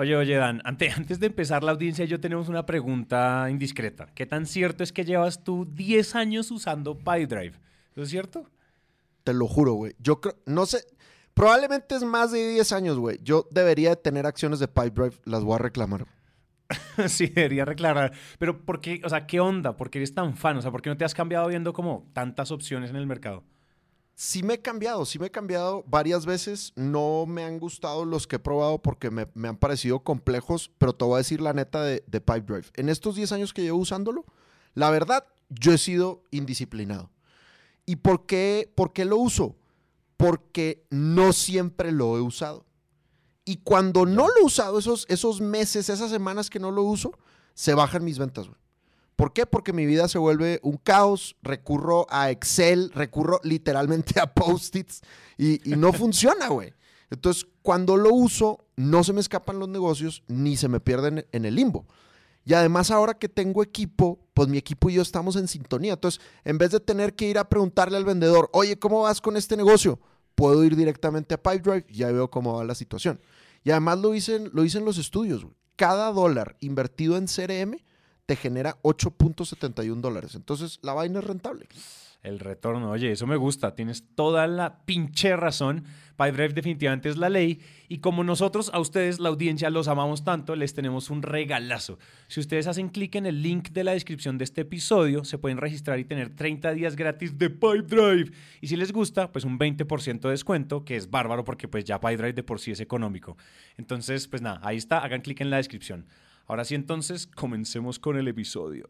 Oye, oye, Dan, antes, antes de empezar la audiencia, yo tenemos una pregunta indiscreta. ¿Qué tan cierto es que llevas tú 10 años usando PyDrive? ¿Eso es cierto? Te lo juro, güey. Yo creo, no sé, probablemente es más de 10 años, güey. Yo debería de tener acciones de PyDrive, las voy a reclamar. sí, debería reclamar. Pero ¿por qué? O sea, ¿qué onda? ¿Por qué eres tan fan? O sea, ¿por qué no te has cambiado viendo como tantas opciones en el mercado? Sí me he cambiado, sí me he cambiado varias veces. No me han gustado los que he probado porque me, han parecido complejos, pero te voy a decir la neta de, de PipeDrive. En estos 10 años que llevo usándolo, la verdad, yo he sido indisciplinado. ¿Y por qué, por qué lo uso? Porque no siempre lo he usado. Y cuando no lo he usado, esos, esos meses, esas semanas que no lo uso, se bajan mis ventas. Güey. ¿Por qué? Porque mi vida se vuelve un caos, recurro a Excel, recurro literalmente a post-its y, no funciona, güey. Entonces, cuando lo uso, no se me escapan los negocios ni se me pierden en el limbo. Y además ahora que tengo equipo, pues mi equipo y yo estamos en sintonía. Entonces, en vez de tener que ir a preguntarle al vendedor, oye, ¿cómo vas con este negocio? Puedo ir directamente a Pipedrive y ya veo cómo va la situación. Y además lo dicen, lo dicen los estudios. Cada dólar invertido en CRM te genera 8.71 dólares. Entonces, la vaina es rentable. El retorno, oye, eso me gusta, tienes toda la pinche razón. PyDrive definitivamente es la ley y como nosotros a ustedes, la audiencia, los amamos tanto, les tenemos un regalazo. Si ustedes hacen clic en el link de la descripción de este episodio, se pueden registrar y tener 30 días gratis de PyDrive. Y si les gusta, pues un 20% de descuento, que es bárbaro porque pues ya PyDrive de por sí es económico. Entonces, pues nada, ahí está, hagan clic en la descripción. Ahora sí, entonces, comencemos con el episodio.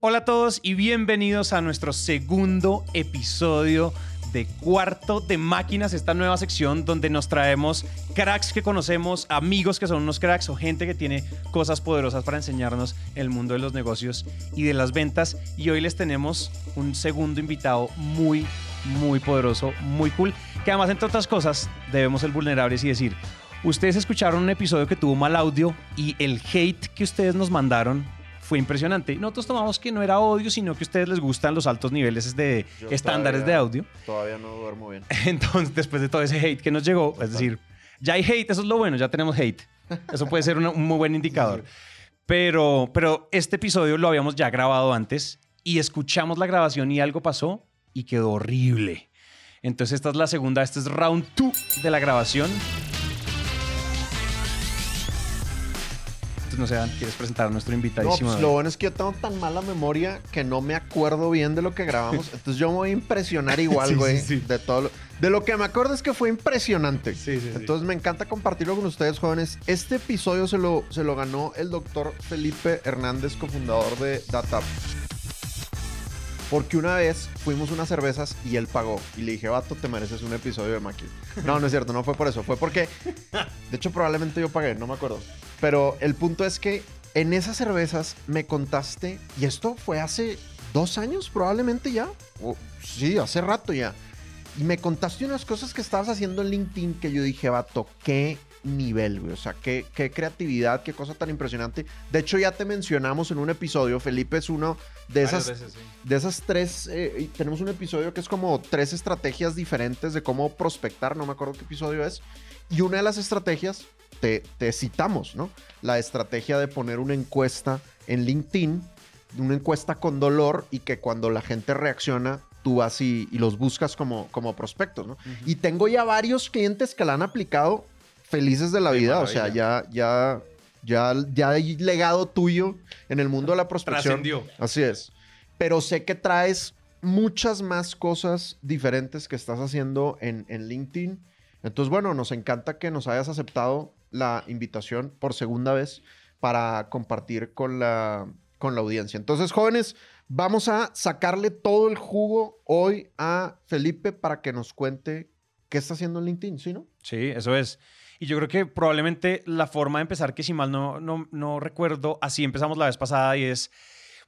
Hola a todos y bienvenidos a nuestro segundo episodio de Cuarto de Máquinas, esta nueva sección donde nos traemos cracks que conocemos, amigos que son unos cracks o gente que tiene cosas poderosas para enseñarnos el mundo de los negocios y de las ventas. Y hoy les tenemos un segundo invitado muy, muy poderoso, muy cool, que además, entre otras cosas, debemos ser vulnerables y decir, Ustedes escucharon un episodio que tuvo mal audio y el hate que ustedes nos mandaron fue impresionante. Nosotros tomamos que no era odio, sino que a ustedes les gustan los altos niveles de estándares de audio. Todavía no duermo bien. Entonces, después de todo ese hate que nos llegó, es decir, ya hay hate, eso es lo bueno, ya tenemos hate. Eso puede ser un muy buen indicador. Pero, pero este episodio lo habíamos ya grabado antes y escuchamos la grabación y algo pasó y quedó horrible. Entonces esta es la segunda, este es round 2 de la grabación. No sé, ¿quieres presentar a nuestro invitadísimo? No, pues lo bueno es que yo tengo tan mala memoria que no me acuerdo bien de lo que grabamos. Entonces yo me voy a impresionar igual, güey, de todo lo... De lo que me acuerdo es que fue impresionante. Sí, sí, Entonces me encanta compartirlo con ustedes, jóvenes. Este episodio se lo, se lo ganó el doctor Felipe Hernández, cofundador de DataP. Porque una vez fuimos unas cervezas y él pagó. Y le dije, vato, te mereces un episodio de Maki. No, no es cierto, no fue por eso. Fue porque, de hecho, probablemente yo pagué, no me acuerdo. Pero el punto es que en esas cervezas me contaste, y esto fue hace dos años probablemente ya. O, sí, hace rato ya. Y me contaste unas cosas que estabas haciendo en LinkedIn que yo dije, vato, qué nivel, güey. O sea, qué, qué, creatividad, qué cosa tan impresionante. De hecho, ya te mencionamos en un episodio. Felipe es uno de esas, de esas tres. Eh, tenemos un episodio que es como tres estrategias diferentes de cómo prospectar. No me acuerdo qué episodio es. Y una de las estrategias, te, te citamos, ¿no? La estrategia de poner una encuesta en LinkedIn, una encuesta con dolor y que cuando la gente reacciona, tú vas y, los buscas como, como prospectos, ¿no? Y tengo ya varios clientes que la han aplicado felices de la vida. O sea, ya, ya, ya, ya hay legado tuyo en el mundo de la prospección. Trascendió. Así es. Pero sé que traes muchas más cosas diferentes que estás haciendo en, en LinkedIn. Entonces, bueno, nos encanta que nos hayas aceptado la invitación por segunda vez para compartir con la, con la audiencia. Entonces, jóvenes, vamos a sacarle todo el jugo hoy a Felipe para que nos cuente qué está haciendo en LinkedIn, ¿sí, no? Sí, eso es. Y yo creo que probablemente la forma de empezar, que si mal no, no, no recuerdo, así empezamos la vez pasada y es...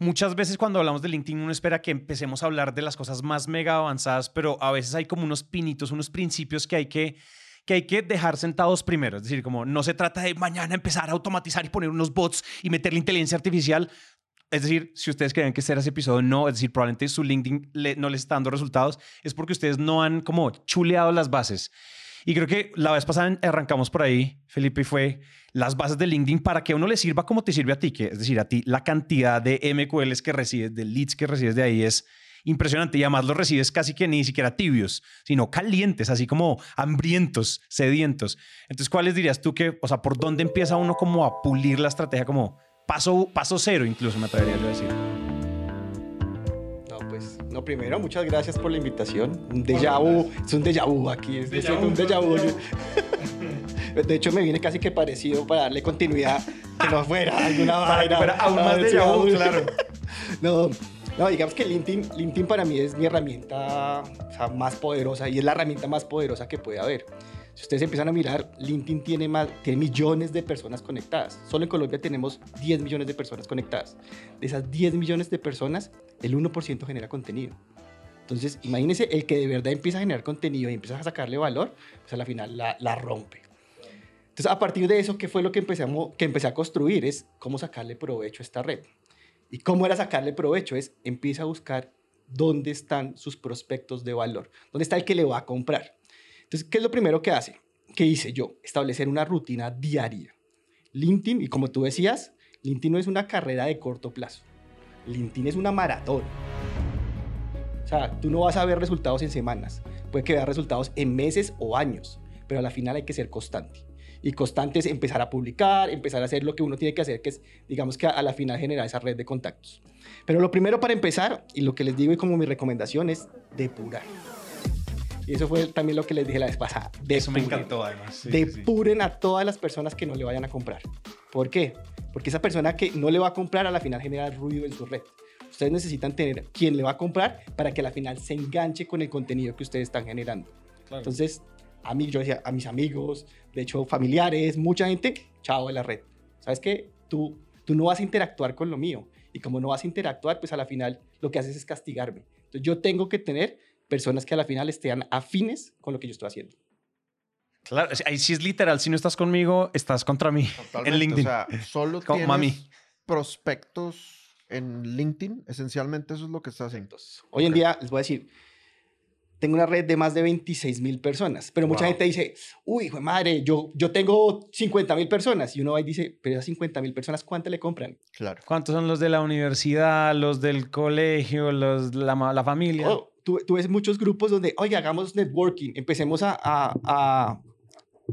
Muchas veces cuando hablamos de LinkedIn uno espera que empecemos a hablar de las cosas más mega avanzadas, pero a veces hay como unos pinitos, unos principios que hay que, que hay que dejar sentados primero. Es decir, como no se trata de mañana empezar a automatizar y poner unos bots y meterle inteligencia artificial. Es decir, si ustedes creen que este era ese episodio, no, es decir, probablemente su LinkedIn no les está dando resultados, es porque ustedes no han como chuleado las bases. Y creo que la vez pasada arrancamos por ahí, Felipe, y fue las bases de LinkedIn para que a uno le sirva como te sirve a ti, que es decir, a ti la cantidad de MQLs que recibes, de leads que recibes de ahí es impresionante y además los recibes casi que ni siquiera tibios, sino calientes, así como hambrientos, sedientos. Entonces, ¿cuáles dirías tú que, o sea, por dónde empieza uno como a pulir la estrategia como paso, paso cero incluso, me atrevería yo a decir? No, pues, no, primero, muchas gracias por la invitación. Un déjà vu, es un déjà vu aquí, es, es un déjà vu. De hecho, me viene casi que parecido para darle continuidad, que no fuera alguna vaina. Para aún más déjà vu, claro. no, no, digamos que LinkedIn, LinkedIn para mí es mi herramienta o sea, más poderosa y es la herramienta más poderosa que puede haber. Si ustedes empiezan a mirar, LinkedIn tiene, más, tiene millones de personas conectadas. Solo en Colombia tenemos 10 millones de personas conectadas. De esas 10 millones de personas, el 1% genera contenido. Entonces, imagínense el que de verdad empieza a generar contenido y empieza a sacarle valor, pues a la final la, la rompe. Entonces, a partir de eso, ¿qué fue lo que, empezamos, que empecé a construir? Es cómo sacarle provecho a esta red. ¿Y cómo era sacarle provecho? Es empieza a buscar dónde están sus prospectos de valor, dónde está el que le va a comprar. Entonces, ¿qué es lo primero que hace? ¿Qué hice yo? Establecer una rutina diaria. LinkedIn, y como tú decías, LinkedIn no es una carrera de corto plazo. LinkedIn es una maratón. O sea, tú no vas a ver resultados en semanas. Puede que veas resultados en meses o años, pero a la final hay que ser constante y constantes, empezar a publicar, empezar a hacer lo que uno tiene que hacer, que es, digamos que a, la final generar esa red de contactos. Pero lo primero para empezar, y lo que les digo y como mi recomendación es depurar. Y eso fue también lo que les dije la vez pasada. Depuren. Eso me encantó además. Sí, depuren sí. a todas las personas que no le vayan a comprar. ¿Por qué? Porque esa persona que no le va a comprar a la final genera ruido en su red. Ustedes necesitan tener quien le va a comprar para que a la final se enganche con el contenido que ustedes están generando. Claro. Entonces, a mí, yo decía, a mis amigos, de hecho, familiares, mucha gente, chao de la red. ¿Sabes qué? Tú, tú no vas a interactuar con lo mío. Y como no vas a interactuar, pues a la final lo que haces es castigarme. Entonces yo tengo que tener personas que a la final estén afines con lo que yo estoy haciendo. Claro, ahí sí es literal. Si no estás conmigo, estás contra mí. Totalmente. En LinkedIn. O sea, solo Como tienes mami. prospectos en LinkedIn. Esencialmente eso es lo que estás haciendo. Hoy en Ok. día, les voy a decir, tengo una red de más de 26 mil personas, pero mucha Wow. gente dice, uy, hijo de madre, yo, yo tengo 50 mil personas. Y uno va y dice, pero esas 50 mil personas, ¿cuántas le compran? Claro. ¿Cuántos son los de la universidad, los del colegio, los de la, la familia? Oh, tú, tú ves muchos grupos donde, oye, hagamos networking, empecemos a, a- a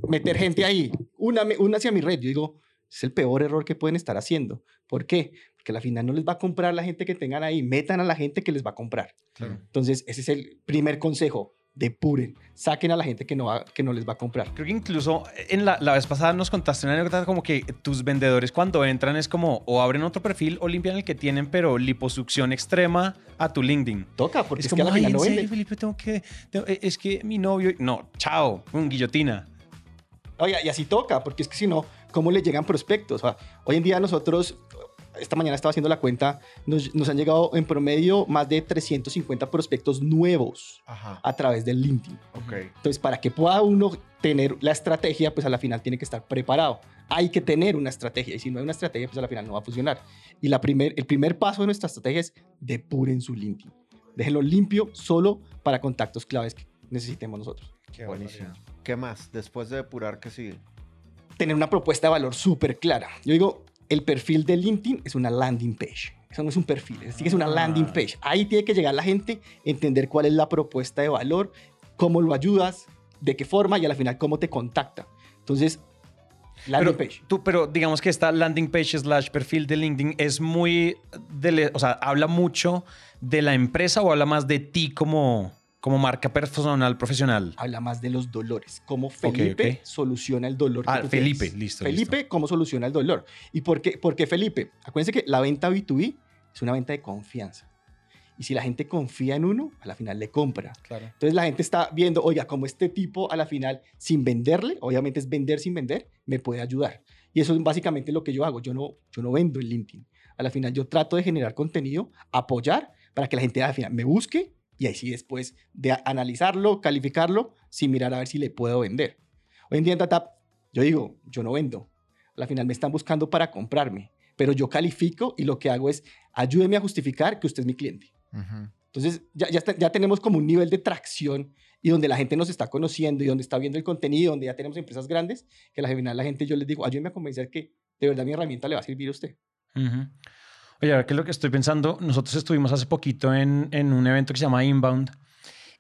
meter gente ahí, una, una hacia mi red. Yo digo, es el peor error que pueden estar haciendo. ¿Por qué? Porque a la final no les va a comprar la gente que tengan ahí, metan a la gente que les va a comprar. Claro. Entonces, ese es el primer consejo, depuren, saquen a la gente que no, va- que no les va a comprar. Creo que incluso en la, la vez pasada nos contaste una anécdota como que tus vendedores cuando entran es como o abren otro perfil o limpian el que tienen, pero liposucción extrema a tu LinkedIn. Toca, porque es, es que a como, la final ¿en no serio. Felipe? Tengo que, tengo- eh, es que mi novio... No, chao, un guillotina. Oye, y así toca, porque es que si no, ¿cómo le llegan prospectos? O sea, hoy en día nosotros, esta mañana estaba haciendo la cuenta, nos, nos han llegado en promedio más de 350 prospectos nuevos Ajá. a través del LinkedIn. Ok. Entonces, para que pueda uno tener la estrategia, pues a la final tiene que estar preparado. Hay que tener una estrategia y si no hay una estrategia, pues a la final no va a funcionar. Y la primer, el primer paso de nuestra estrategia es depuren su LinkedIn. Déjenlo limpio solo para contactos claves que necesitemos nosotros. Qué Buenísimo. ¿Qué más? Después de depurar, ¿qué sigue? Tener una propuesta de valor súper clara. Yo digo, el perfil de LinkedIn es una landing page. Eso no es un perfil, es que es una landing Ah. page. Ahí tiene que llegar la gente, entender cuál es la propuesta de valor, cómo lo ayudas, de qué forma y a la final cómo te contacta. Entonces, landing Pero, page. tú, pero digamos que esta landing page slash perfil de LinkedIn es muy, de, o sea, habla mucho de la empresa o habla más de ti como, como marca personal, profesional. Habla más de los dolores, cómo Felipe ok. soluciona el dolor. que Ah, tú Felipe, tienes. listo, Felipe, cómo soluciona el dolor. ¿Y por qué, por qué Felipe? Acuérdense que la venta B2B es una venta de confianza. Y si la gente confía en uno, a la final le compra. Claro. Entonces la gente está viendo, oiga, como este tipo a la final, sin venderle, obviamente es vender sin vender, me puede ayudar. Y eso es básicamente lo que yo hago. Yo no, yo no vendo en LinkedIn. A la final yo trato de generar contenido, apoyar para que la gente a la final me busque y ahí sí después de analizarlo, calificarlo, sin mirar a ver si le puedo vender. Hoy en día en TATAP, yo digo, yo no vendo. A la final me están buscando para comprarme, pero yo califico y lo que hago es, ayúdeme a justificar que usted es mi cliente. Entonces ya, ya, está- ya tenemos como un nivel de tracción y donde la gente nos está conociendo y donde está viendo el contenido, donde ya tenemos empresas grandes, que a la final la gente yo les digo, ayúdenme a convencer que de verdad mi herramienta le va a servir a usted. Ujú. Oye, ahora que lo que estoy pensando, nosotros estuvimos hace poquito en, en un evento que se llama Inbound.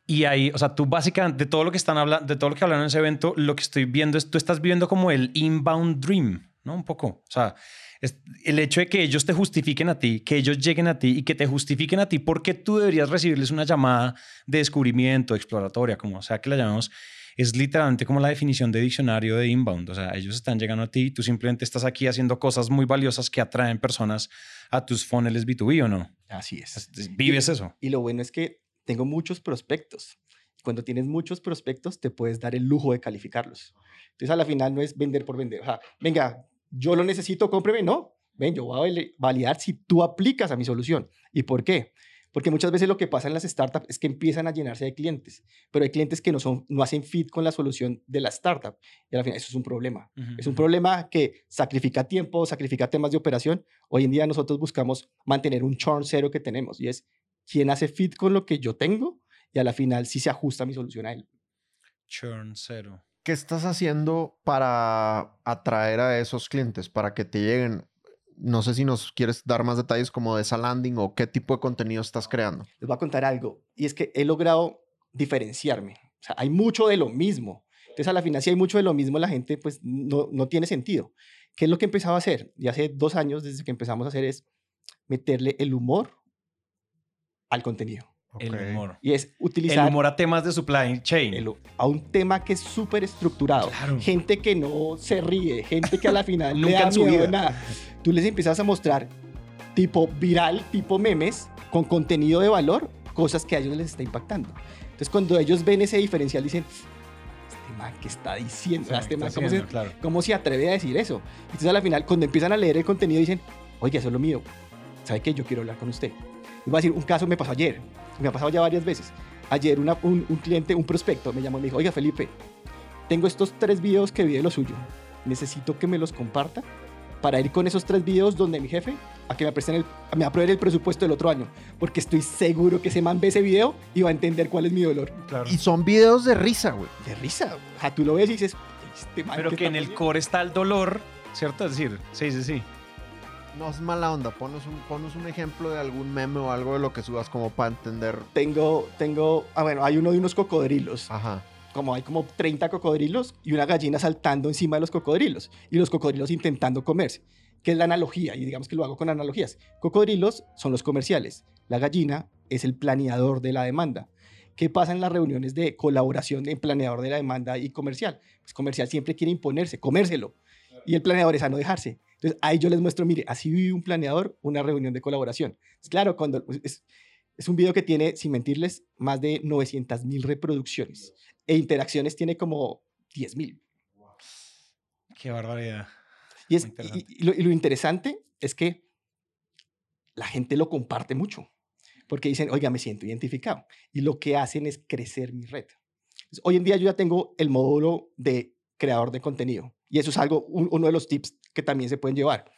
Y ahí, o sea, tú básicamente, de todo lo que están hablando, de todo lo que hablaron en ese evento, lo que estoy viendo es, tú estás viviendo como el inbound dream, ¿no? Un poco. O sea, es el hecho de que ellos te justifiquen a ti, que ellos lleguen a ti y que te justifiquen a ti porque tú deberías recibirles una llamada de descubrimiento, exploratoria, como sea que la llamemos, es literalmente como la definición de diccionario de inbound. O sea, ellos están llegando a ti y tú simplemente estás aquí haciendo cosas muy valiosas que atraen personas a tus funnels B2B o no. Así es. Vives eso. Y lo bueno es que tengo muchos prospectos. Cuando tienes muchos prospectos, te puedes dar el lujo de calificarlos. Entonces, a la final no es vender por vender. O sea, venga, yo lo necesito, cómpreme. No, ven, yo voy a vali- validar si tú aplicas a mi solución. ¿Y por qué? Porque muchas veces lo que pasa en las startups es que empiezan a llenarse de clientes, pero hay clientes que no, son, no hacen fit con la solución de la startup. Y al final eso es un problema. Es un problema que sacrifica tiempo, sacrifica temas de operación. Hoy en día nosotros buscamos mantener un churn cero que tenemos y es quién hace fit con lo que yo tengo y a la final sí se ajusta mi solución a él. Churn cero. ¿Qué estás haciendo para atraer a esos clientes, para que te lleguen? No sé si nos quieres dar más detalles como de esa landing o qué tipo de contenido estás creando. Les voy a contar algo y es que he logrado diferenciarme. O sea, hay mucho de lo mismo. Entonces a la final si hay mucho de lo mismo, la gente pues no, no tiene sentido. ¿Qué es lo que empezaba a hacer? Y hace dos años desde que empezamos a hacer es meterle el humor al contenido. El humor. Y es El utilizar humor a temas de supply chain. el- a un tema que es súper estructurado. Claro. Gente que no se ríe, gente que a la final le Nunca da en su miedo vida. nada. Tú les empiezas a mostrar tipo viral, tipo memes, con contenido de valor, cosas que a ellos les está impactando. Entonces cuando ellos ven ese diferencial dicen, este man que está diciendo, Sí, este está man, ¿cómo, se, claro. cómo se atreve a decir eso? Entonces a la final cuando empiezan a leer el contenido dicen, oye, eso es lo mío. ¿Sabe qué? Yo quiero hablar con usted. Les voy a decir, un caso me pasó ayer, me ha pasado ya varias veces. Ayer una- un, un cliente, un prospecto, me llamó y me dijo, oiga Felipe, tengo estos tres videos que vi de lo suyo. Necesito que me los comparta para ir con esos tres videos donde mi jefe a que me el, me aprueben el presupuesto del otro año. Porque estoy seguro que ese man ve ese video y va a entender cuál es mi dolor. Claro. Y son videos de risa, güey. De risa. O sea, tú lo ves y dices, este man Pero ¿qué que en el haciendo?". core está el dolor, ¿cierto? Es decir, sí, sí, sí. No es mala onda. Ponos un, ponos un ejemplo de algún meme o algo de lo que subas como para entender. Tengo, tengo, ah, bueno, hay uno de unos cocodrilos. Ajá. Como hay como 30 cocodrilos y una gallina saltando encima de los cocodrilos y los cocodrilos intentando comerse, que es la analogía, y digamos que lo hago con analogías. Cocodrilos son los comerciales, la gallina es el planeador de la demanda. ¿Qué pasa en las reuniones de colaboración en planeador de la demanda y comercial? Pues comercial siempre quiere imponerse, comérselo, y el planeador es a no dejarse. Entonces ahí yo les muestro, mire, así vive un planeador una reunión de colaboración. Es claro, cuando es, es un video que tiene, sin mentirles, más de 900 mil reproducciones e interacciones tiene como 10 mil. Qué barbaridad. Y, es, Muy interesante. y, y lo, y lo interesante es que la gente lo comparte mucho, porque dicen, oiga, me siento identificado. Y lo que hacen es crecer mi red. Entonces, hoy en día yo ya tengo el módulo de creador de contenido. Y eso es algo, un- uno de los tips que también se pueden llevar.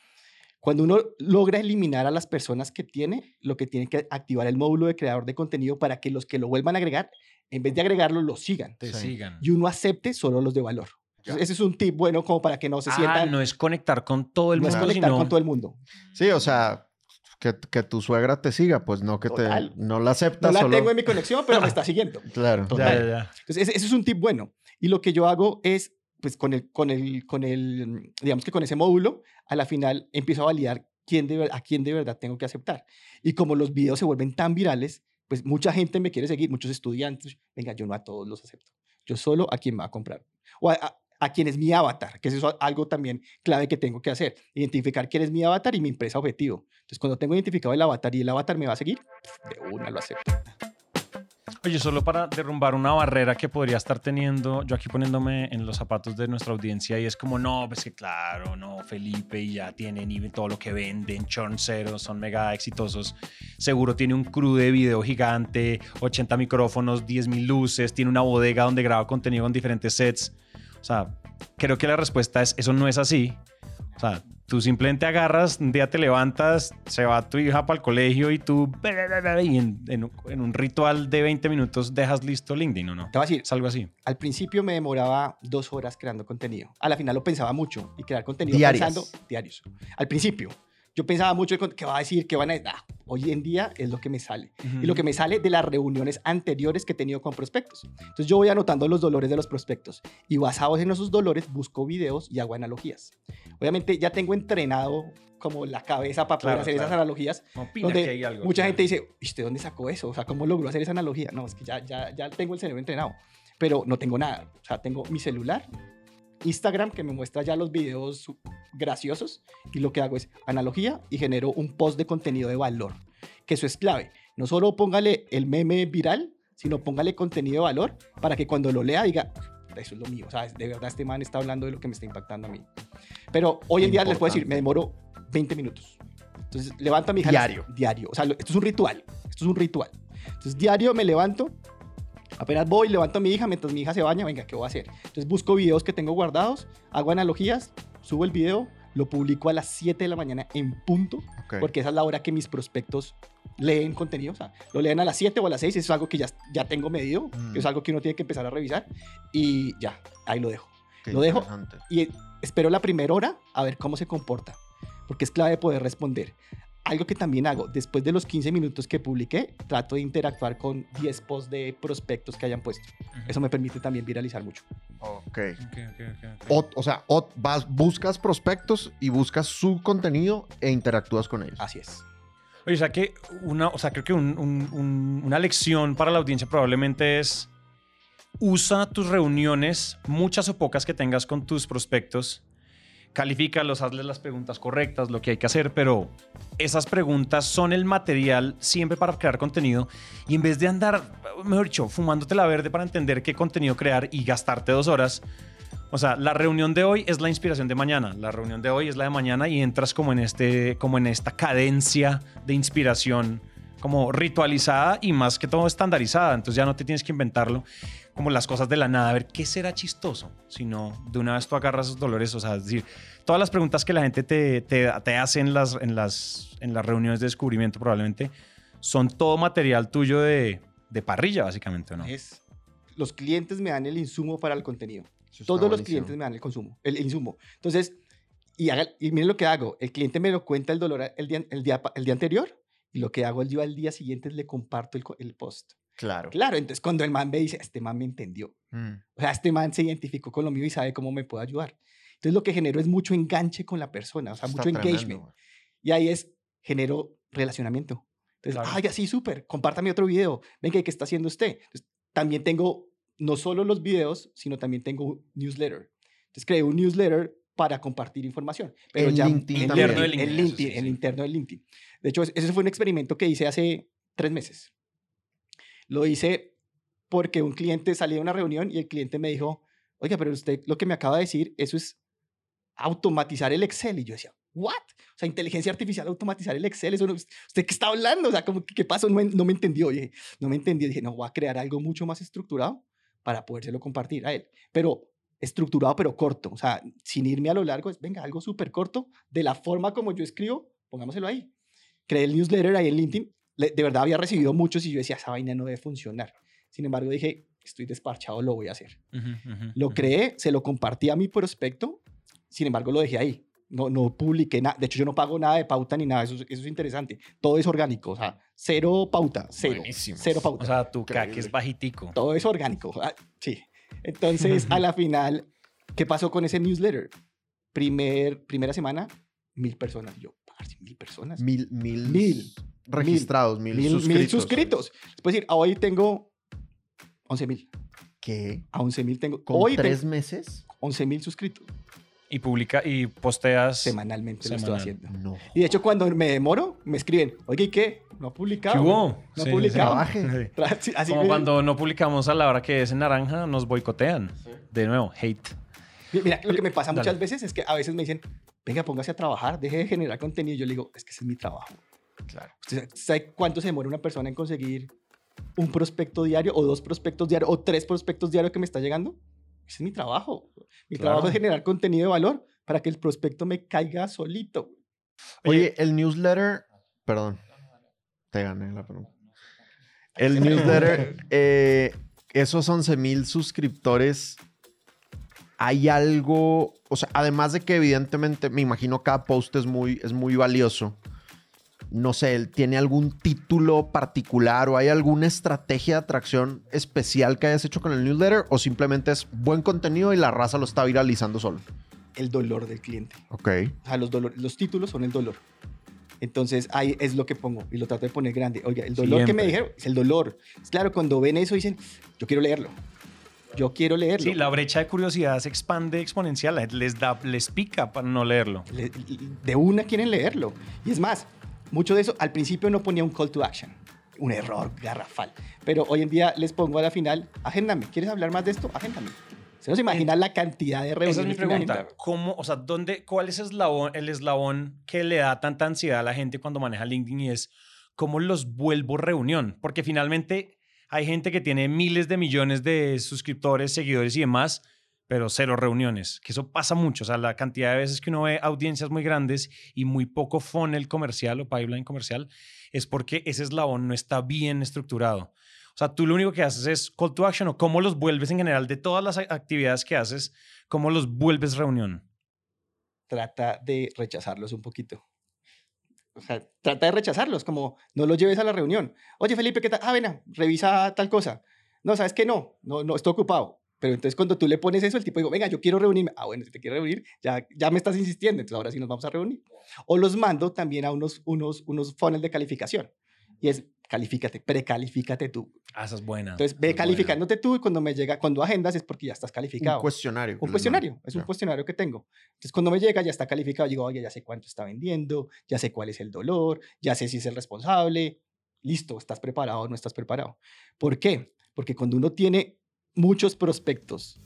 Cuando uno logra eliminar a las personas que tiene, lo que tiene que activar el módulo de creador de contenido para que los que lo vuelvan a agregar, en vez de agregarlo, lo sigan. Te Sí. sigan. Y uno acepte solo los de valor. Entonces, ese es un tip bueno como para que no se ah, sientan no es conectar con todo el no es mundo, conectar sino... con todo el mundo. Sí, o sea, que, que tu suegra te siga, pues no que Total. te. No la No aceptas la solo. tengo en mi conexión, pero me está siguiendo. Claro. Ya, ya, ya. Entonces, ese, ese es un tip bueno. Y lo que yo hago es, pues con el, con el, con el, digamos que con ese módulo, a la final empiezo a validar quién de, a quién de verdad tengo que aceptar. Y como los videos se vuelven tan virales, pues mucha gente me quiere seguir, muchos estudiantes. Venga, yo no a todos los acepto. Yo solo a quien me va a comprar. O a, a- a quien es mi avatar, que eso es algo también clave que tengo que hacer. Identificar quién es mi avatar y mi empresa objetivo. Entonces, cuando tengo identificado el avatar y el avatar me va a seguir, de una lo acepto. Oye, solo para derrumbar una barrera que podría estar teniendo, yo aquí poniéndome en los zapatos de nuestra audiencia y es como, no, pues que claro, no, Felipe y ya tienen y todo lo que venden, cero, son mega exitosos. Seguro tiene un crew de video gigante, 80 micrófonos, 10 mil luces, tiene una bodega donde graba contenido con diferentes sets. O sea, creo que la respuesta es, eso no es así. O sea, Tú simplemente agarras, un día te levantas, se va tu hija para el colegio y tú, y en, en un- en un ritual de 20 minutos dejas listo LinkedIn, ¿o no? Te voy a decir, Es algo así. al principio me demoraba dos horas creando contenido. A la final lo pensaba mucho y crear contenido pensando diarios. Al principio, yo pensaba mucho qué va a decir, qué van a decir. Ah, hoy en día es lo que me sale. Y lo que me sale de las reuniones anteriores que he tenido con prospectos. Entonces yo voy anotando los dolores de los prospectos y basados en esos dolores busco videos y hago analogías. Obviamente ya tengo entrenado como la cabeza para poder Claro, hacer esas claro. analogías. Opina Donde que hay algo. mucha gente dice, "¿Y ¿usted dónde sacó eso? O sea, ¿cómo logró hacer esa analogía? No, es que ya, ya, ya tengo el cerebro entrenado, pero no tengo nada. O sea, tengo mi celular, Instagram que me muestra ya los videos graciosos y lo que hago es analogía y genero un post de contenido de valor, que eso es clave. No solo póngale el meme viral, sino póngale contenido de valor para que cuando lo lea diga, eso es lo mío, o sea, de verdad este man está hablando de lo que me está impactando a mí. Pero hoy en día les puedo decir, me demoro 20 minutos. Entonces levanto a mi hija. Diario. Diario. O sea, esto es un ritual. Esto es un ritual. Entonces diario me levanto, apenas voy, levanto a mi hija mientras mi hija se baña, venga, ¿qué voy a hacer? Entonces busco videos que tengo guardados, hago analogías, subo el video, lo publico a las 7 de la mañana en punto, Ok. porque esa es la hora que mis prospectos leen contenido. O sea, lo leen a las 7 o a las 6, eso es algo que ya, ya tengo medido, Mm. es algo que uno tiene que empezar a revisar y ya, ahí lo dejo. Qué lo dejo. Y espero la primera hora a ver cómo se comporta, porque es clave poder responder. Algo que también hago, después de los 15 minutos que publiqué, trato de interactuar con 10 posts de prospectos que hayan puesto. Eso me permite también viralizar mucho. Ok. Ok, ok, ok, ok. O, o sea, o vas, buscas prospectos y buscas su contenido e interactúas con ellos. Así es. Oye, o sea que una, o sea, creo que un- un- un- una lección para la audiencia probablemente es usa tus reuniones, muchas o pocas que tengas con tus prospectos, califícalos, hazles las preguntas correctas, lo que hay que hacer, pero esas preguntas son el material siempre para crear contenido y en vez de andar, mejor dicho, fumándote la verde para entender qué contenido crear y gastarte dos horas, o sea, la reunión de hoy es la inspiración de mañana, la reunión de hoy es la de mañana y entras como en, este, como en esta cadencia de inspiración como ritualizada y más que todo estandarizada, entonces ya no te tienes que inventarlo como las cosas de la nada, a ver qué será chistoso, sino de una vez tú agarras esos dolores, o sea, es decir, todas las preguntas que la gente te, te, te hace en las, en, las, en las reuniones de descubrimiento probablemente son todo material tuyo de, de parrilla, básicamente, ¿o ¿no? Es, los clientes me dan el insumo para el contenido. Todos los buenísimo. clientes me dan el consumo, el, el insumo. Entonces, y, haga- y miren lo que hago. El cliente me lo cuenta el dolor el día, el día, el día anterior y lo que hago yo al día siguiente es le comparto el, el post. Claro. Claro, entonces cuando el man me dice, este man me entendió. Mm. O sea, este man se identificó con lo mío y sabe cómo me puede ayudar. Entonces lo que genero es mucho enganche con la persona, o sea, Está mucho tremendo, engagement. Y ahí es, genero relacionamiento. Entonces, Claro. ay, así, súper, compártame otro video. Venga, ¿y ¿qué está haciendo usted? Entonces, también tengo no solo los videos, sino también tengo un newsletter. Entonces, creé un newsletter para compartir información. Pero En ya LinkedIn en también. De en LinkedIn, en sí. interno de LinkedIn. De hecho, ese fue un experimento que hice hace tres meses. Lo hice porque un cliente salía de una reunión y el cliente me dijo, oiga, pero usted lo que me acaba de decir, eso es automatizar el Excel. Y yo decía, ¿what? O sea, inteligencia artificial, automatizar el Excel. Eso no- ¿Usted qué está hablando? O sea, como, ¿qué pasó? No, no me entendió. Dije, no me entendió. Dije, no, voy a crear algo mucho más estructurado para podérselo compartir a él. Pero estructurado, pero corto. O sea, sin irme a lo largo, es, venga, algo súper corto, de la forma como yo escribo, pongámoselo ahí. Creé el newsletter ahí en LinkedIn. De verdad había recibido muchos y yo decía, esa vaina no debe funcionar. Sin embargo, dije, estoy desparchado, lo voy a hacer. Lo creé, se lo compartí a mi prospecto, sin embargo lo dejé ahí. No, no publiqué nada. De hecho, yo no pago nada de pauta ni nada. Eso, es- eso es interesante. Todo es orgánico. O sea, cero pauta. Cero. Buenísimo. Cero pauta. O sea, tu CAC es bajitico. Todo es orgánico. Ah, sí. Entonces, a la final, ¿qué pasó con ese newsletter? Primer, primera semana, mil personas. Yo, mil personas. Mil, mil, Mil. Registrados, mil, mil, suscritos. mil suscritos. Es decir, hoy tengo 11 mil. ¿Qué? A 11 mil tengo. ¿Con hoy tres tengo meses? 11 mil suscritos. Y publica y posteas. Semanalmente lo Semanal. estoy haciendo. No. Y de hecho, cuando me demoro, me escriben, oye, ¿y qué? No ha publicado. ¿Qué hubo? No Sí, ha sí, publicado. Sí. Sí, Así Como me- cuando no publicamos a la hora que es en naranja, nos boicotean. De nuevo, hate. Mira, lo que me pasa Dale. muchas veces es que a veces me dicen, venga, póngase a trabajar, deje de generar contenido. Yo le digo, es que ese es mi trabajo. Claro. ¿Usted sabe cuánto se demora una persona en conseguir un prospecto diario o dos prospectos diarios o tres prospectos diarios que me está llegando? Ese es mi trabajo. Mi Claro. trabajo es generar contenido de valor para que el prospecto me caiga solito. Oye, el newsletter, perdón, te gané la pregunta. El newsletter, eh, esos 11 mil suscriptores, hay algo, o sea, además de que evidentemente me imagino cada post es muy, es muy valioso. No sé, él tiene algún título particular o hay alguna estrategia de atracción especial que hayas hecho con el newsletter o simplemente es buen contenido y la raza lo está viralizando solo. El dolor del cliente. Ok. O sea, los, dolor- los títulos son el dolor. Entonces ahí es lo que pongo y lo trato de poner grande. Oiga, el dolor que me dijeron es el dolor. Es claro, cuando ven eso dicen, yo quiero leerlo. Yo quiero leerlo. Sí, la brecha de curiosidad se expande exponencial. Les da, les pica para no leerlo. Le- de una quieren leerlo. Y es más, mucho de eso, al principio no ponía un call to action. Un error garrafal. Pero hoy en día les pongo a la final, agéndame. ¿Quieres hablar más de esto? Agéndame. Se nos imagina la cantidad de reuniones. Esa es mi pregunta. ¿Cómo, o sea, dónde, cuál es el eslabón, el eslabón que le da tanta ansiedad a la gente cuando maneja LinkedIn y es cómo los vuelvo reunión? Porque finalmente hay gente que tiene miles de millones de suscriptores, seguidores y demás, pero cero reuniones, que eso pasa mucho. O sea, la cantidad de veces que uno ve audiencias muy grandes y muy poco funnel comercial o pipeline comercial es porque ese eslabón no está bien estructurado. O sea, tú lo único que haces es call to action o cómo los vuelves en general de todas las actividades que haces, cómo los vuelves reunión. Trata de rechazarlos un poquito. O sea, trata de rechazarlos, como no los lleves a la reunión. Oye, Felipe, ¿qué tal? Ah, ven, revisa tal cosa. No, ¿sabes qué? No, no, no, estoy ocupado. Pero entonces cuando tú le pones eso, el tipo digo, venga, yo quiero reunirme. Ah, bueno, si te quiero reunir, ya, ya me estás insistiendo, entonces ahora sí nos vamos a reunir. O los mando también a unos, unos, unos funnels de calificación. Y es, califícate, precalifícate tú. Ah, esa es buena. Entonces ve es buena. calificándote tú y cuando me llega, cuando agendas es porque ya estás calificado. Un cuestionario. Un cuestionario, es un Ya. cuestionario que tengo. Entonces, cuando me llega, ya está calificado. Digo, oye, ya sé cuánto está vendiendo, ya sé cuál es el dolor, ya sé si es el responsable. Listo, ¿estás preparado o no estás preparado? ¿Por qué? Porque cuando uno tiene muchos prospectos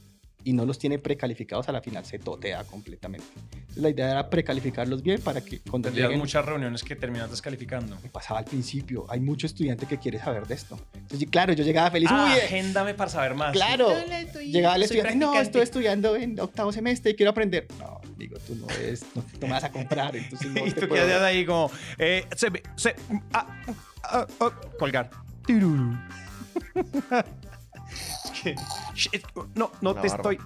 y no los tiene precalificados, a la final se totea completamente. Entonces, la idea era precalificarlos bien para que cuando Tendrías lleguen... muchas reuniones que terminas descalificando. Me pasaba al principio, hay mucho estudiante que quiere saber de esto. Entonces, claro, yo llegaba feliz. Ah, "Uy, eh, agéndame para saber más. Claro. Estoy- Llegaba el estudiante, no, practicante". estoy estudiando en octavo semestre y quiero aprender. No, digo, tú no, es, no, no me vas a comprar, entonces no y te tú puedo- quedas ahí como, eh, se, se, ah, ah, ah, colgar. Tururú. Es que, shit, no, no La te barba. estoy.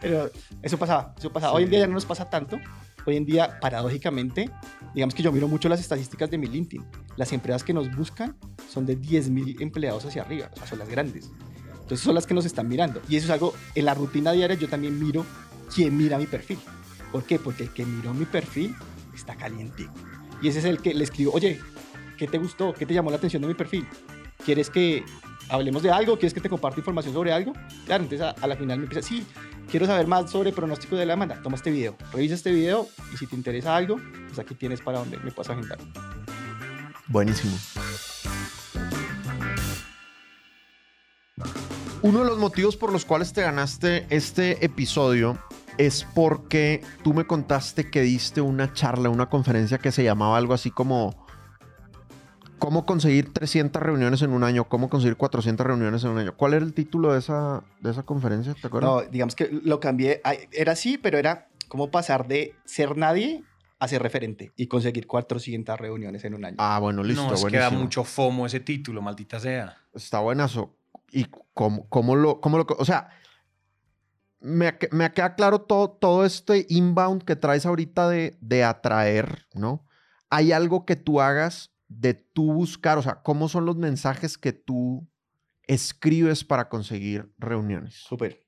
Pero eso pasaba, eso pasaba. Hoy en día ya no nos pasa tanto. Hoy en día, paradójicamente, digamos que yo miro mucho las estadísticas de mi LinkedIn. Las empresas que nos buscan son de 10.000 empleados hacia arriba, o sea, son las grandes. Entonces son las que nos están mirando. Y eso es algo, en la rutina diaria yo también miro quién mira mi perfil. ¿Por qué? Porque el que miró mi perfil está caliente. Y ese es el que le escribo, oye, ¿qué te gustó? ¿Qué te llamó la atención de mi perfil? ¿Quieres que hablemos de algo? ¿Quieres que te comparte información sobre algo? Claro, entonces a, a la final me empieza, sí, quiero saber más sobre pronóstico de la demanda. Toma este video, revisa este video y si te interesa algo, pues aquí tienes para donde me puedas agendar. Buenísimo. Uno de los motivos por los cuales te ganaste este episodio es porque tú me contaste que diste una charla, una conferencia que se llamaba algo así como cómo conseguir 300 reuniones en un año, cómo conseguir 400 reuniones en un año. ¿Cuál era el título de esa, de esa conferencia? ¿Te acuerdas? No, digamos que lo cambié, era así, pero era cómo pasar de ser nadie a ser referente y conseguir 400 reuniones en un año. Ah, bueno, listo. no, es que da buenísimo. mucho fomo ese título, maldita sea. Está buenazo. ¿Y cómo, cómo lo, cómo lo... O sea, me, me queda claro todo, todo este inbound que traes ahorita de, de atraer, ¿no? ¿Hay algo que tú hagas de tú buscar? O sea, ¿cómo son los mensajes que tú escribes para conseguir reuniones? Súper.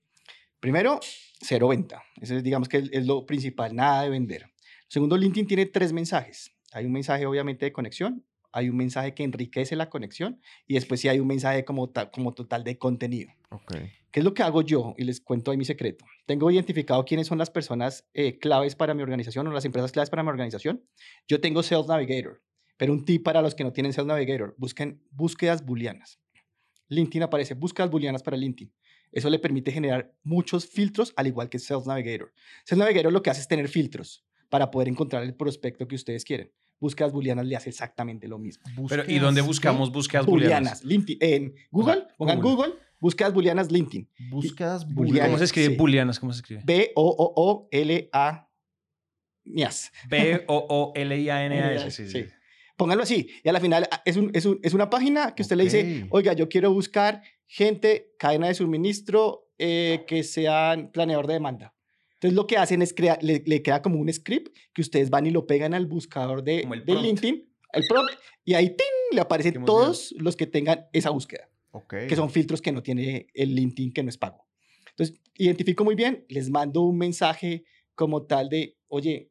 Primero, cero venta. Ese es, digamos que es lo principal, nada de vender. Segundo, LinkedIn tiene tres mensajes. Hay un mensaje, obviamente, de conexión. Hay un mensaje que enriquece la conexión. Y después sí hay un mensaje como, ta- como total de contenido. Ok. ¿Qué es lo que hago yo? Y les cuento ahí mi secreto. Tengo identificado quiénes son las personas eh, claves para mi organización o las empresas claves para mi organización. Yo tengo Sales Navigator, pero un tip para los que no tienen Sales Navigator, busquen búsquedas booleanas. LinkedIn aparece búsquedas booleanas para LinkedIn. Eso le permite generar muchos filtros, al igual que Sales Navigator. Sales Navigator lo que hace es tener filtros para poder encontrar el prospecto que ustedes quieren. Búsquedas booleanas le hace exactamente lo mismo. Pero, ¿y dónde buscamos búsquedas booleanas? LinkedIn, en Google, sea, pongan Google. Google, Búsquedas booleanas LinkedIn. Búsquedas Booleanas. ¿Cómo se escribe Sí. booleanas? ¿Cómo se escribe? B-O-O-O-L-A. Nias. B-O-O-L-I-A-N-A-S. Sí, sí. Sí. Pónganlo así. Y a la final ah, es, un- es, un- es una página que usted le dice, oiga, yo quiero buscar gente, cadena de suministro, eh, que sean planeador de demanda. Entonces lo que hacen es crear, le, le queda como un script que ustedes van y lo pegan al buscador de, de. LinkedIn, el prompt, y ahí ¡tin! le aparecen todos los que tengan esa búsqueda, que son filtros que no tiene el LinkedIn que no es pago. Entonces, identifico muy bien, les mando un mensaje como tal de, oye,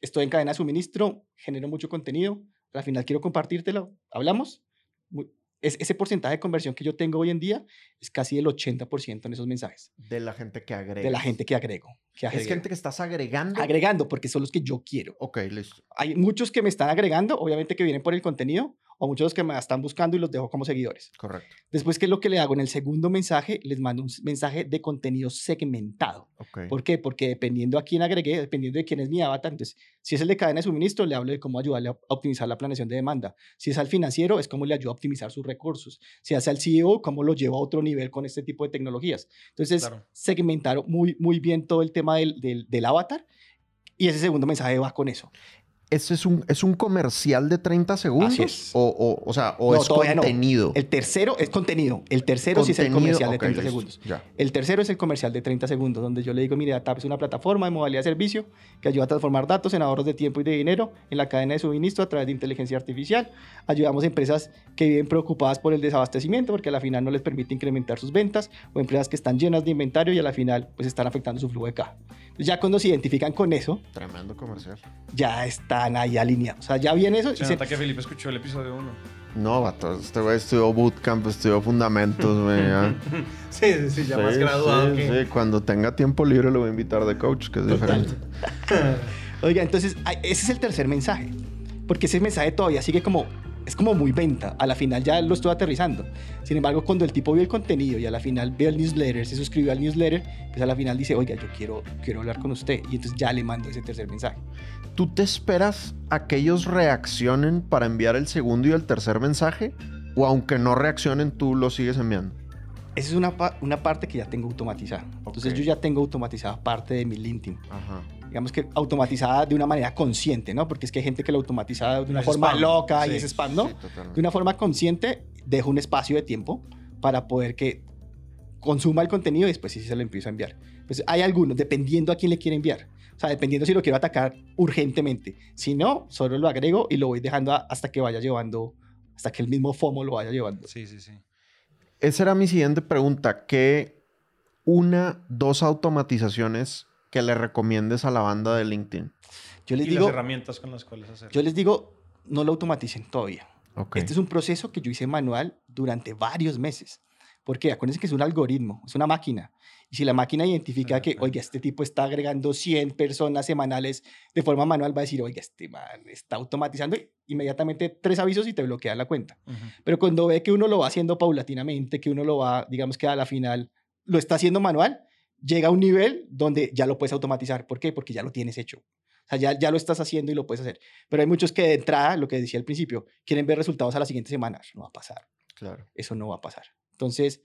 estoy en cadena de suministro, genero mucho contenido, al final quiero compartírtelo, hablamos. Muy- es- ese porcentaje de conversión que yo tengo hoy en día es casi el 80% en esos mensajes, De la gente que agrega. de la gente que agrego. Que Es agrego. gente que estás agregando. agregando, porque son los que yo quiero. ok, listo. Hay muchos que me están agregando, obviamente que vienen por el contenido, o muchos que me están buscando y los dejo como seguidores. Correcto. Después, ¿qué es lo que le hago? En el segundo mensaje, les mando un mensaje de contenido segmentado. Ok. ¿Por qué? Porque dependiendo a quién agregué, dependiendo de quién es mi avatar, entonces, si es el de cadena de suministro, le hablo de cómo ayudarle a optimizar la planeación de demanda. Si es al financiero, es cómo le ayudo a optimizar sus recursos. Si es al CEO, cómo lo llevo a otro nivel con este tipo de tecnologías. Entonces, Claro. segmentar muy, muy bien todo el tema del, del, del avatar y ese segundo mensaje va con eso. ¿Este es un, es un comercial de 30 segundos? Así es. O, o, o sea, o No, es no. contenido. El tercero es contenido. El tercero sí es el Contenido, comercial de ok, 30 listo, segundos. Ya. El tercero es el comercial de 30 segundos, donde yo le digo, mire, DATAP es una plataforma de modalidad de servicio que ayuda a transformar datos en ahorros de tiempo y de dinero en la cadena de suministro a través de inteligencia artificial. Ayudamos a empresas que viven preocupadas por el desabastecimiento porque a la final no les permite incrementar sus ventas o empresas que están llenas de inventario y a la final pues están afectando su flujo de caja. Ya cuando se identifican con eso, Tremendo comercial. ya están ahí alineados. O sea, ya viene eso y Se se- nota que Felipe escuchó el episodio 1. No, vato. Este güey estudió bootcamp, estudió fundamentos, güey. ya. Sí, sí, sí, ya Sí, más graduado sí, que... sí. Cuando tenga tiempo libre lo voy a invitar de coach, que es diferente. Oiga, entonces ese es el tercer mensaje, porque ese mensaje todavía sigue como, es como muy venta, a la final ya lo estoy aterrizando. Sin embargo, cuando el tipo vio el contenido y a la final ve el newsletter, se suscribió al newsletter, pues a la final dice, oiga, yo quiero, quiero hablar con usted, y entonces ya le mando ese tercer mensaje. ¿Tú te esperas a que ellos reaccionen para enviar el segundo y el tercer mensaje? ¿O aunque no reaccionen, tú lo sigues enviando? Esa es una, pa- una parte que ya tengo automatizada. Entonces Ok. yo ya tengo automatizada parte de mi LinkedIn. Ajá. digamos que automatizada de una manera consciente, ¿no? Porque es que hay gente que lo automatiza de una Es forma spam. loca Sí, y es spam, ¿no? Sí. De una forma consciente, dejo un espacio de tiempo para poder que consuma el contenido y después sí se lo empiezo a enviar. Pues hay algunos, dependiendo a quién le quiere enviar. O sea, dependiendo si lo quiero atacar urgentemente. Si no, solo lo agrego y lo voy dejando a- hasta que vaya llevando, hasta que el mismo FOMO lo vaya llevando. Sí, sí, sí. Esa era mi siguiente pregunta. ¿Qué una, dos automatizaciones que le recomiendes a la banda de LinkedIn? Yo les y digo, las herramientas con las cuales hacerlo. yo les digo, no lo automaticen todavía. Ok. Este es un proceso que yo hice manual durante varios meses. Porque acuérdense que es un algoritmo, es una máquina. Y si la máquina identifica que, oiga, este tipo está agregando 100 personas semanales de forma manual, va a decir, oiga, este man está automatizando inmediatamente tres avisos y te bloquea la cuenta. Ujú. Pero cuando ve que uno lo va haciendo paulatinamente, que uno lo va, digamos que a la final lo está haciendo manual, llega a un nivel donde ya lo puedes automatizar. ¿Por qué? Porque ya lo tienes hecho. O sea, ya, ya lo estás haciendo y lo puedes hacer. Pero hay muchos que de entrada, lo que decía al principio, quieren ver resultados a la siguiente semana. No va a pasar. Claro. Eso no va a pasar. Entonces,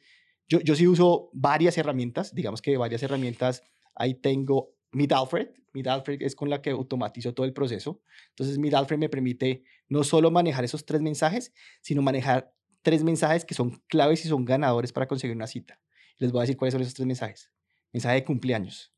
yo, yo sí uso varias herramientas. Digamos que varias herramientas. Ahí tengo Midalfred. Midalfred es con la que automatizo todo el proceso. Entonces, Midalfred me permite no solo manejar esos tres mensajes, sino manejar tres mensajes que son claves y son ganadores para conseguir una cita. Les voy a decir cuáles son esos tres mensajes. Mensaje de cumpleaños.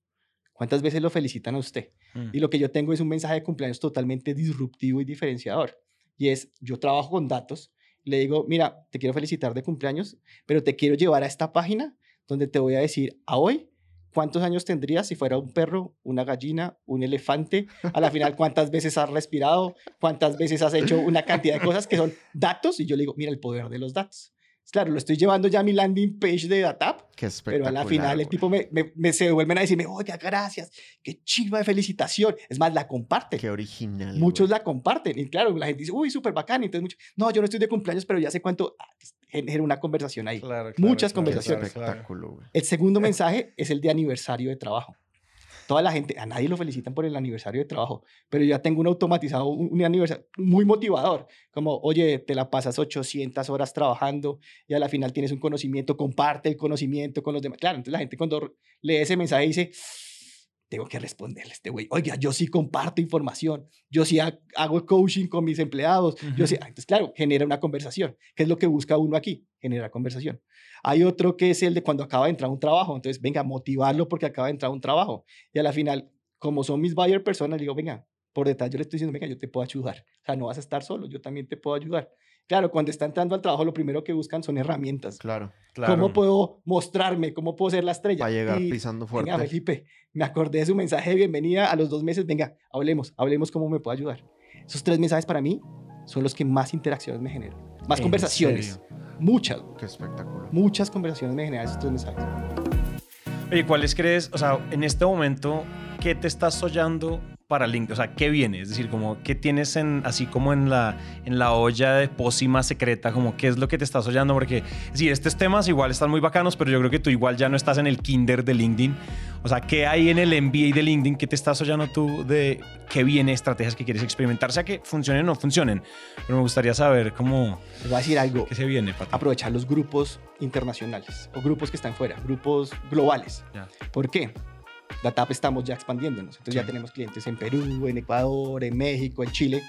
¿Cuántas veces lo felicitan a usted? Mm. Y lo que yo tengo es un mensaje de cumpleaños totalmente disruptivo y diferenciador. Y es, yo trabajo con datos, le digo, mira, te quiero felicitar de cumpleaños, pero te quiero llevar a esta página donde te voy a decir, a hoy, ¿cuántos años tendrías si fuera un perro, una gallina, un elefante? A la final, ¿cuántas veces has respirado? ¿Cuántas veces has hecho una cantidad de cosas que son datos? Y yo le digo, mira el poder de los datos. Claro, lo estoy llevando ya a mi landing page de DataP, Qué pero a la final el tipo me, me- me- se vuelven a decirme, oiga, gracias, qué chiva de felicitación. Es más, la comparte. Qué original. Muchos güey. la comparten. Y claro, la gente dice, uy, súper bacán. Entonces, muchos, no, yo no estoy de cumpleaños, pero ya sé cuánto. Ah, pues, genera una conversación ahí. Claro, claro, Muchas claro, conversaciones. claro, claro. espectáculo, güey. El segundo mensaje es el de aniversario de trabajo. Toda la gente, a nadie lo felicitan por el aniversario de trabajo, pero yo ya tengo un automatizado, un, un aniversario muy motivador, como, oye, te la pasas 800 horas trabajando y a la final tienes un conocimiento, comparte el conocimiento con los demás. Claro, entonces la gente cuando lee ese mensaje dice, tengo que responderle a este güey, oiga, yo sí comparto información, yo sí ha- hago coaching con mis empleados, yo sí, Ah, entonces claro, genera una conversación, que es lo que busca uno aquí, generar conversación. Hay otro que es el de cuando acaba de entrar a un trabajo, entonces venga, motivarlo porque acaba de entrar a un trabajo y a la final, como son mis buyer personas, digo, venga, por detrás yo le estoy diciendo, venga, yo te puedo ayudar, o sea, no vas a estar solo, yo también te puedo ayudar. Claro, cuando está entrando al trabajo, lo primero que buscan son herramientas. Claro. Claro. ¿Cómo puedo mostrarme? ¿Cómo puedo ser la estrella? Para llegar Y- pisando fuerte. Venga, Felipe, me acordé de su mensaje de bienvenida a los dos meses. Venga, hablemos, hablemos cómo me puedo ayudar. Esos tres mensajes para mí son los que más interacciones me generan. Más ¿En conversaciones. serio? Muchas, Qué espectáculo. muchas conversaciones me generan esos tres mensajes. Oye, ¿cuáles crees, o sea, en este momento, qué te estás soñando para LinkedIn? O sea, ¿qué viene? Es decir, como, ¿qué tienes en, así como en la, en la olla de pócima secreta? Como, ¿qué es lo que te estás soñando? Porque, sí, estos temas igual están muy bacanos, pero yo creo que tú igual ya no estás en el kinder de LinkedIn. O sea, ¿qué hay en el MBA de LinkedIn? ¿Qué te estás soñando tú de qué viene, estrategias que quieres experimentar? Sea que funcionen o no funcionen. Pero me gustaría saber cómo, voy a decir algo. qué se viene para ti. Aprovechar los grupos internacionales o grupos que están fuera, grupos globales. Ya. ¿Por qué? La TAP estamos ya expandiéndonos. Entonces ya Sí. tenemos clientes en Perú, en Ecuador, en México, en Chile.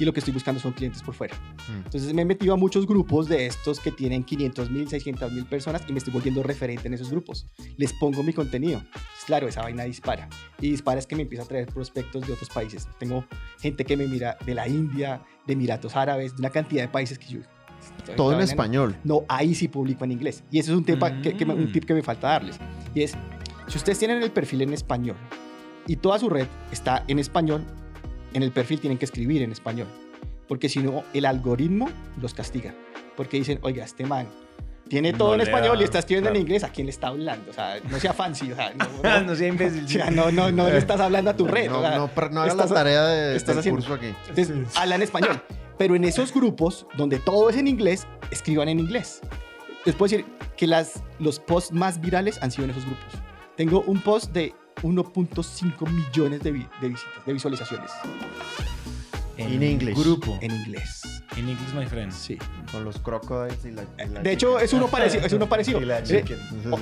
Y lo que estoy buscando son clientes por fuera. Mm. Entonces me he metido a muchos grupos de estos que tienen 500 mil, 600 mil personas y me estoy volviendo referente en esos grupos. Les pongo mi contenido. Claro, esa vaina dispara. Y dispara es que me empieza a traer prospectos de otros países. Tengo gente que me mira de la India, de Emiratos Árabes, de una cantidad de países que yo... Todo en vaina no- español. no, ahí sí publico en inglés. Y ese es un, tema que, que me- un Mm. tip que me falta darles. Y es, si ustedes tienen el perfil en español y toda su red está en español, en el perfil tienen que escribir en español. Porque si no, el algoritmo los castiga. Porque dicen, oiga, este man tiene todo No en español da- y está escribiendo claro. en inglés, ¿a quién le está hablando? O sea, no sea fancy, o sea, no, no, no sea imbécil. o sea, no, no, no le estás hablando a tu red. No, o sea, no, no hagas la tarea de, estás del haciendo- curso aquí. entonces, hablan español. Pero en esos grupos donde todo es en inglés, escriban en inglés. Les puedo decir que las, los posts más virales han sido en esos grupos. Tengo un post de 1.5 millones de, vi- de visitas, de visualizaciones In English. Grupo. en inglés. In English, my friend. Sí. Con los crocodiles y la. y la De hecho, chicken. es uno parecido. Es uno parecido. Y la Eh,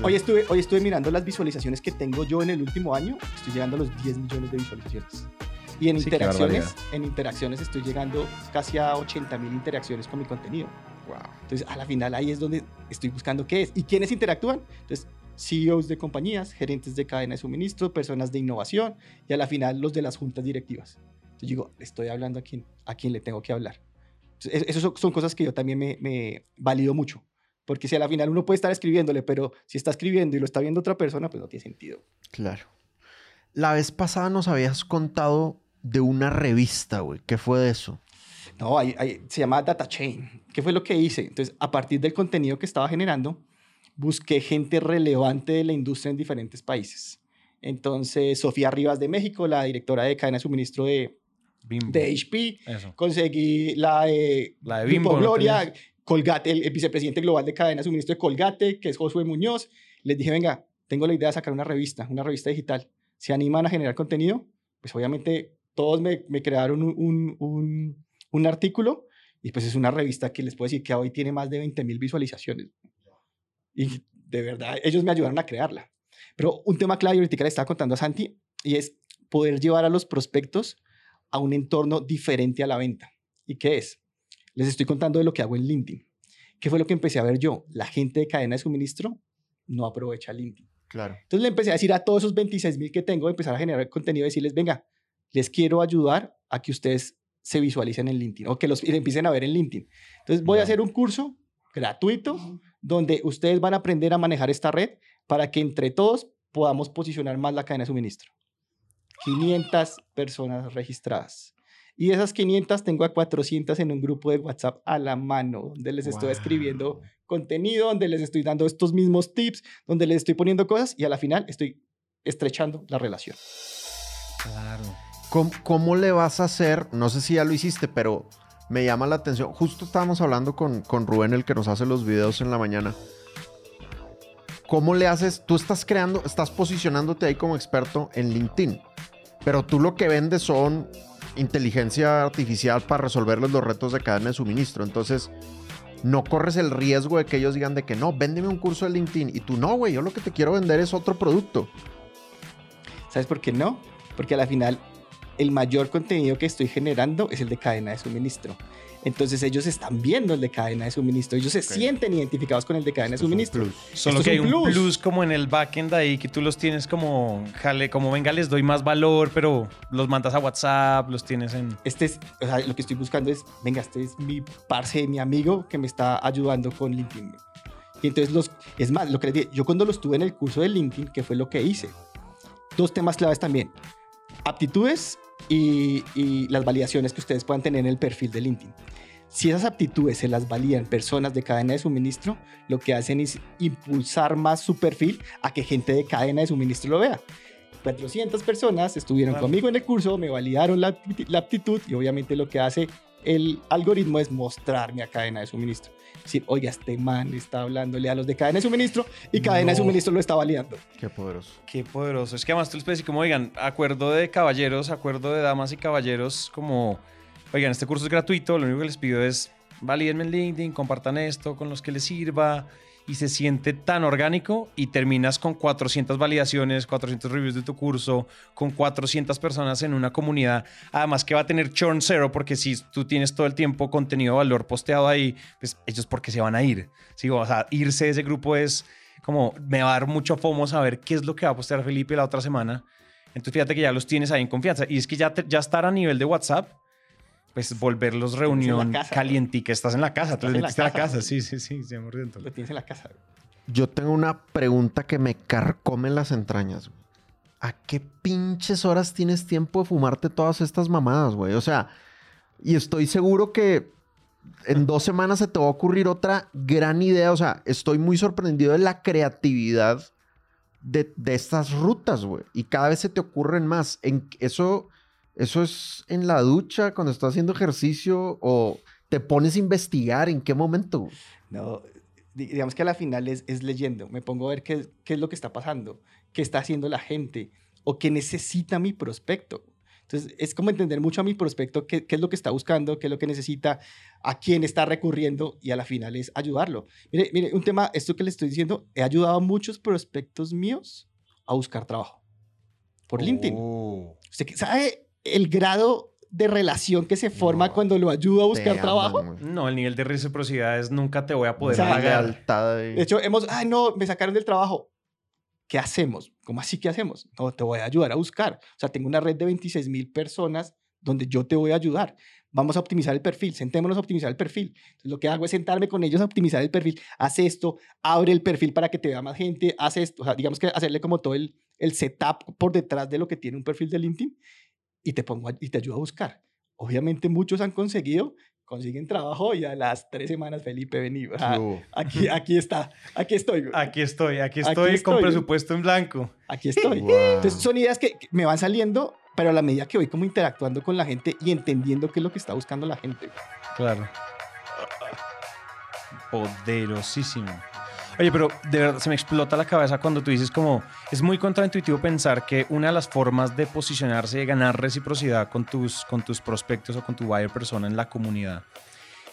Hoy estuve, hoy estuve mirando las visualizaciones que tengo yo en el último año. Estoy llegando a los 10 millones de visualizaciones. Y en Sí, interacciones, en interacciones estoy llegando casi a 80 mil interacciones con mi contenido. Wow. Entonces, a la final ahí es donde estoy buscando qué es y quiénes interactúan. Entonces, CEOs de compañías, gerentes de cadena de suministro, personas de innovación y a la final los de las juntas directivas. Entonces, digo, estoy hablando a quién, a quién le tengo que hablar. Esas son, son cosas que yo también me, me valido mucho. Porque si a la final uno puede estar escribiéndole, pero si está escribiendo y lo está viendo otra persona, pues no tiene sentido. Claro. La vez pasada nos habías contado de una revista, güey. ¿Qué fue de eso? No, hay- hay- se llama Data Chain. ¿Qué fue lo que hice? Entonces, a partir del contenido que estaba generando, busqué gente relevante de la industria en diferentes países. Entonces, Sofía Rivas de México, la directora de cadena de suministro de, Bimbo. de HP. Eso. Conseguí la de, La de Grupo Bimbo, ¿no Gloria, tenías? Colgate, el, el vicepresidente global de cadena de suministro de Colgate, que es Josué Muñoz. Les dije, venga, tengo la idea de sacar una revista, una revista digital. ¿Se animan a generar contenido? Pues obviamente todos me, me crearon un, un, un, un artículo y pues es una revista que les puedo decir que hoy tiene más de 20 mil visualizaciones. Y de verdad, ellos me ayudaron a crearla. Pero un tema clave, y ahorita le estaba contando a Santi, y es poder llevar a los prospectos a un entorno diferente a la venta. ¿Y qué es? Les estoy contando de lo que hago en LinkedIn. ¿Qué fue lo que empecé a ver yo? La gente de cadena de suministro no aprovecha LinkedIn. Claro. Entonces le empecé a decir a todos esos 26 mil que tengo, empezar a generar contenido y decirles, venga, les quiero ayudar a que ustedes se visualicen en LinkedIn o que los empiecen a ver en LinkedIn. Entonces voy a hacer un curso gratuito donde ustedes van a aprender a manejar esta red para que entre todos podamos posicionar más la cadena de suministro. 500 personas registradas. Y de esas 500 tengo a 400 en un grupo de WhatsApp a la mano, donde les estoy Wow. escribiendo contenido, donde les estoy dando estos mismos tips, donde les estoy poniendo cosas y a la final estoy estrechando la relación. Claro. ¿Cómo, cómo le vas a hacer? No sé si ya lo hiciste, pero me llama la atención. Justo estábamos hablando con, con Rubén, el que nos hace los videos en la mañana. ¿cómo le haces? Tú estás creando, estás posicionándote ahí como experto en LinkedIn, pero tú lo que vendes son inteligencia artificial para resolverles los retos de cadena de suministro. Entonces, no corres el riesgo de que ellos digan de que no, véndeme un curso de LinkedIn. Y tú no, güey, yo lo que te quiero vender es otro producto. ¿Sabes por qué no? Porque a la final el mayor contenido que estoy generando es el de cadena de suministro. Entonces ellos están viendo el de cadena de suministro, ellos se sienten identificados con el de cadena de suministro. Solo Esto que es hay un un plus. plus. como en el backend ahí que tú los tienes como, jale, como venga, les doy más valor, pero los mandas a WhatsApp, los tienes en. Este es, o sea, lo que estoy buscando es, venga, este es mi parce, mi amigo que me está ayudando con LinkedIn. Y entonces los, es más, lo que les dije, yo cuando los tuve en el curso de LinkedIn, que fue lo que hice, dos temas claves también, aptitudes y, y las validaciones que ustedes puedan tener en el perfil de LinkedIn. Si esas aptitudes se las validan personas de cadena de suministro, lo que hacen es impulsar más su perfil a que gente de cadena de suministro lo vea. 400 personas estuvieron Claro. conmigo en el curso, me validaron la, la aptitud y obviamente lo que hace el algoritmo es mostrarme a cadena de suministro. Decir, oiga, este man está hablándole a los de cadena de suministro y cadena de No. suministro lo está validando. Qué poderoso. Qué poderoso. Es que además tú les puedes decir como, oigan, acuerdo de caballeros, acuerdo de damas y caballeros, como, oigan, este curso es gratuito, lo único que les pido es valídenme en LinkedIn, compartan esto con los que les sirva y se siente tan orgánico y terminas con 400 validaciones, 400 reviews de tu curso, con 400 personas en una comunidad, además que va a tener churn cero porque si tú tienes todo el tiempo contenido de valor posteado ahí, pues ellos porque se van a ir. Sí, o sea, irse de ese grupo es como me va a dar mucho fomo saber qué es lo que va a postear Felipe la otra semana. Entonces fíjate que ya los tienes ahí en confianza. Y es que ya, ya estar a nivel de WhatsApp, pues volverlos reunión calientica. Estás en la casa, te Estás en la metiste casa. casa. Sí, sí, sí, 100%. Lo tienes en la casa. Yo tengo una pregunta que me carcome las entrañas. güey. ¿A qué pinches horas tienes tiempo de fumarte todas estas mamadas, güey? O sea, y estoy seguro que en dos semanas se te va a ocurrir otra gran idea. O sea, estoy muy sorprendido de la creatividad de, de estas rutas, güey. Y cada vez se te ocurren más. En, eso, eso es en la ducha, cuando estás haciendo ejercicio o te pones a investigar en qué momento. No, di- digamos que a la final es, es leyendo. Me pongo a ver qué, qué es lo que está pasando, qué está haciendo la gente o qué necesita mi prospecto. Entonces, es como entender mucho a mi prospecto qué, qué es lo que está buscando, qué es lo que necesita, a quién está recurriendo y a la final es ayudarlo. Mire, mire, un tema, esto que le estoy diciendo, he ayudado a muchos prospectos míos a buscar trabajo por LinkedIn. Oh. ¿Usted sabe el grado de relación que se forma No, cuando lo ayudo a buscar trabajo? No, el nivel de reciprocidad es nunca te voy a poder O sea, pagar. De hecho, hemos, ay, no, me sacaron del trabajo. ¿Qué hacemos? ¿Cómo así que hacemos? No, te voy a ayudar a buscar. O sea, tengo una red de 26 mil personas donde yo te voy a ayudar. Vamos a optimizar el perfil, sentémonos a optimizar el perfil. Entonces, lo que hago es sentarme con ellos a optimizar el perfil. Haz esto, abre el perfil para que te vea más gente, haz esto. O sea, digamos que hacerle como todo el, el setup por detrás de lo que tiene un perfil de LinkedIn y te, pongo, a- y te ayudo a buscar. Obviamente muchos han conseguido, consiguen trabajo y a las tres semanas, Felipe, vení. hubo. Aquí, aquí está, aquí estoy. güey. Aquí estoy, aquí Aquí estoy con estoy. presupuesto en blanco. Aquí estoy. Wow. Entonces son ideas que que me van saliendo, pero a la medida que voy como interactuando con la gente y entendiendo qué es lo que está buscando la gente. Claro. Poderosísimo. Oye, pero de verdad se me explota la cabeza cuando tú dices como es muy contraintuitivo pensar que una de las formas de posicionarse de ganar reciprocidad con tus, con tus prospectos o con tu buyer persona en la comunidad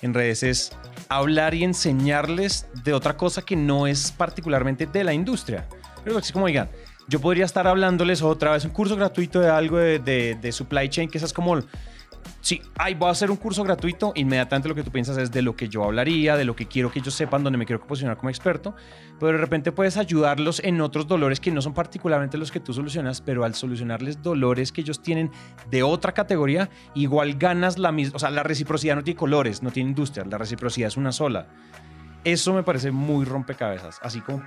en redes es hablar y enseñarles de otra cosa que no es particularmente de la industria. Pero es como, oigan, yo podría estar hablándoles otra vez un curso gratuito de algo de, de- de supply chain, que esas como sí, ay, voy a hacer un curso gratuito, inmediatamente lo que tú piensas es de lo que yo hablaría, de lo que quiero que ellos sepan, donde me quiero posicionar como experto, pero de repente puedes ayudarlos en otros dolores que no son particularmente los que tú solucionas, pero al solucionarles dolores que ellos tienen de otra categoría, igual ganas la misma, o sea, la reciprocidad no tiene colores, no tiene industria, la reciprocidad es una sola. Eso me parece muy rompecabezas, así como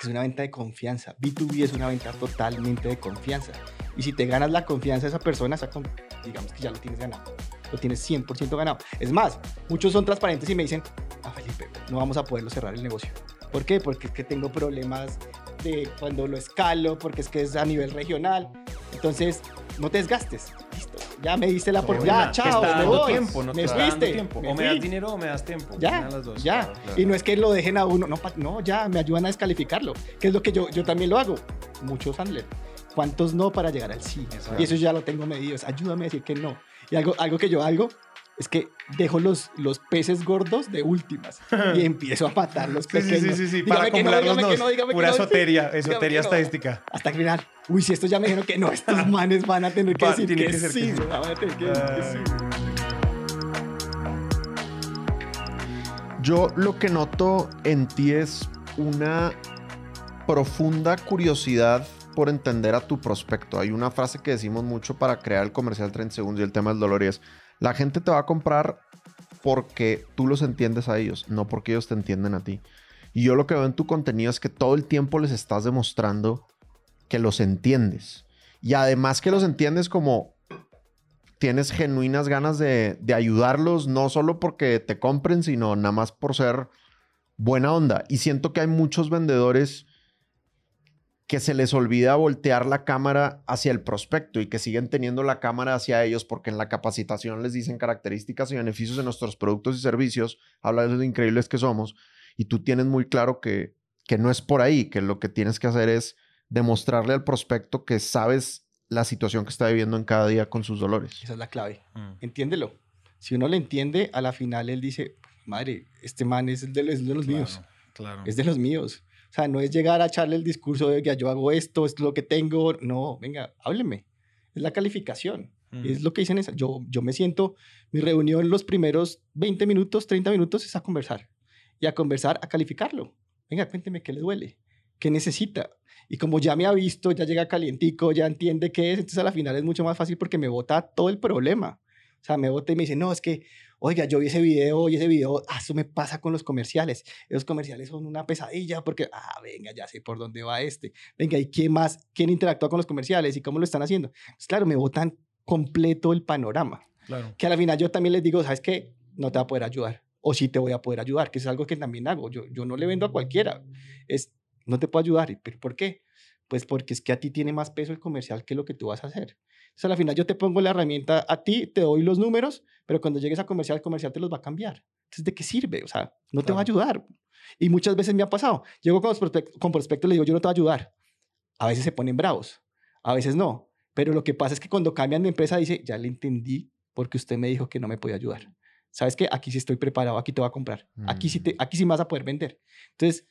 que es una venta de confianza. B2B es una venta totalmente de confianza. Y si te ganas la confianza de esa persona, esa con- digamos que ya lo tienes ganado. Lo tienes 100% ganado. Es más, muchos son transparentes y me dicen, ah, Felipe, no vamos a poderlo cerrar el negocio. ¿Por qué? Porque es que tengo problemas de cuando lo escalo, porque es que es a nivel regional. Entonces, no te desgastes. Ya me diste la oportunidad. Ya, chao, me voy. tiempo, me fuiste. tiempo. me O me das dinero o me das tiempo. Ya, las dos. ya. Claro, claro. Y no es que lo dejen a uno, no, no, ya, me ayudan a descalificarlo. Que es lo que yo, yo también lo hago. Muchos handlers. ¿Cuántos no para llegar al sí? Exacto. Y eso ya lo tengo medido. Ayúdame a decir que no. Y algo, algo que yo hago es que dejo los, los peces gordos de últimas y empiezo a matar los Sí, sí, pequeños. sí, sí, sí, Dígame para que no, no, dígame que Pura no. esoteria, esoteria no. estadística. Hasta que final, uy, si estos ya me dijeron que no, estos manes van a tener que Va, decir tiene que, que ser que sí, sí. van a tener que decir que sí. Yo lo que noto en ti es una profunda curiosidad por entender a tu prospecto. Hay una frase que decimos mucho para crear el comercial 30 segundos y el tema del dolor y es, la gente te va a comprar porque tú los entiendes a ellos, no porque ellos te entienden a ti. Y yo lo que veo en tu contenido es que todo el tiempo les estás demostrando que los entiendes. Y además que los entiendes como tienes genuinas ganas de, de ayudarlos, no solo porque te compren, sino nada más por ser buena onda. Y siento que hay muchos vendedores que se les olvida voltear la cámara hacia el prospecto y que siguen teniendo la cámara hacia ellos porque en la capacitación les dicen características y beneficios de nuestros productos y servicios, habla de lo increíbles que somos y tú tienes muy claro que, que no es por ahí, que lo que tienes que hacer es demostrarle al prospecto que sabes la situación que está viviendo en cada día con sus dolores. Esa es la clave. Mm. Entiéndelo. Si uno le entiende, a la final él dice, madre, este man es de los, es de los míos. Claro. Es de los míos. O sea, no es llegar a echarle el discurso de que yo hago esto, esto es lo que tengo. No, venga, hábleme. Es la calificación. Mm. Es lo que dicen. Esa. Yo, yo me siento, mi reunión los primeros 20 minutos, 30 minutos es a conversar. Y a conversar, a calificarlo. Venga, cuénteme qué le duele, qué necesita. Y como ya me ha visto, ya llega calientico, ya entiende qué es, entonces a la final es mucho más fácil porque me bota todo el problema. O sea, me bota y me dice, no, es que, oiga, yo vi ese video y ese video, ah, eso me pasa con los comerciales. Los comerciales son una pesadilla porque, ah, venga, ya sé por dónde va este. Venga, ¿y quién más? ¿Quién interactúa con los comerciales y cómo lo están haciendo? Pues claro, me botan completo el panorama. Claro. Que a la final yo también les digo, ¿sabes qué? No te va a poder ayudar. O sí te voy a poder ayudar, que es algo que también hago. Yo, yo no le vendo a cualquiera. Es, no te puedo ayudar. ¿Y ¿Pero por qué? Pues porque es que a ti tiene más peso el comercial que lo que tú vas a hacer. Entonces, a la final yo te pongo la herramienta a ti, te doy los números, pero cuando llegues a comercial, el comercial te los va a cambiar. Entonces, ¿de qué sirve? O sea, no te va a ayudar. Y muchas veces me ha pasado. Llego con, los prospect- con prospectos y les digo, yo no te voy a ayudar. A veces se ponen bravos, a veces no. Pero lo que pasa es que cuando cambian de empresa, dice, ya le entendí porque usted me dijo que no me podía ayudar. ¿Sabes qué? Aquí sí estoy preparado, aquí te voy a comprar. Aquí sí, te, aquí sí me vas a poder vender. Entonces,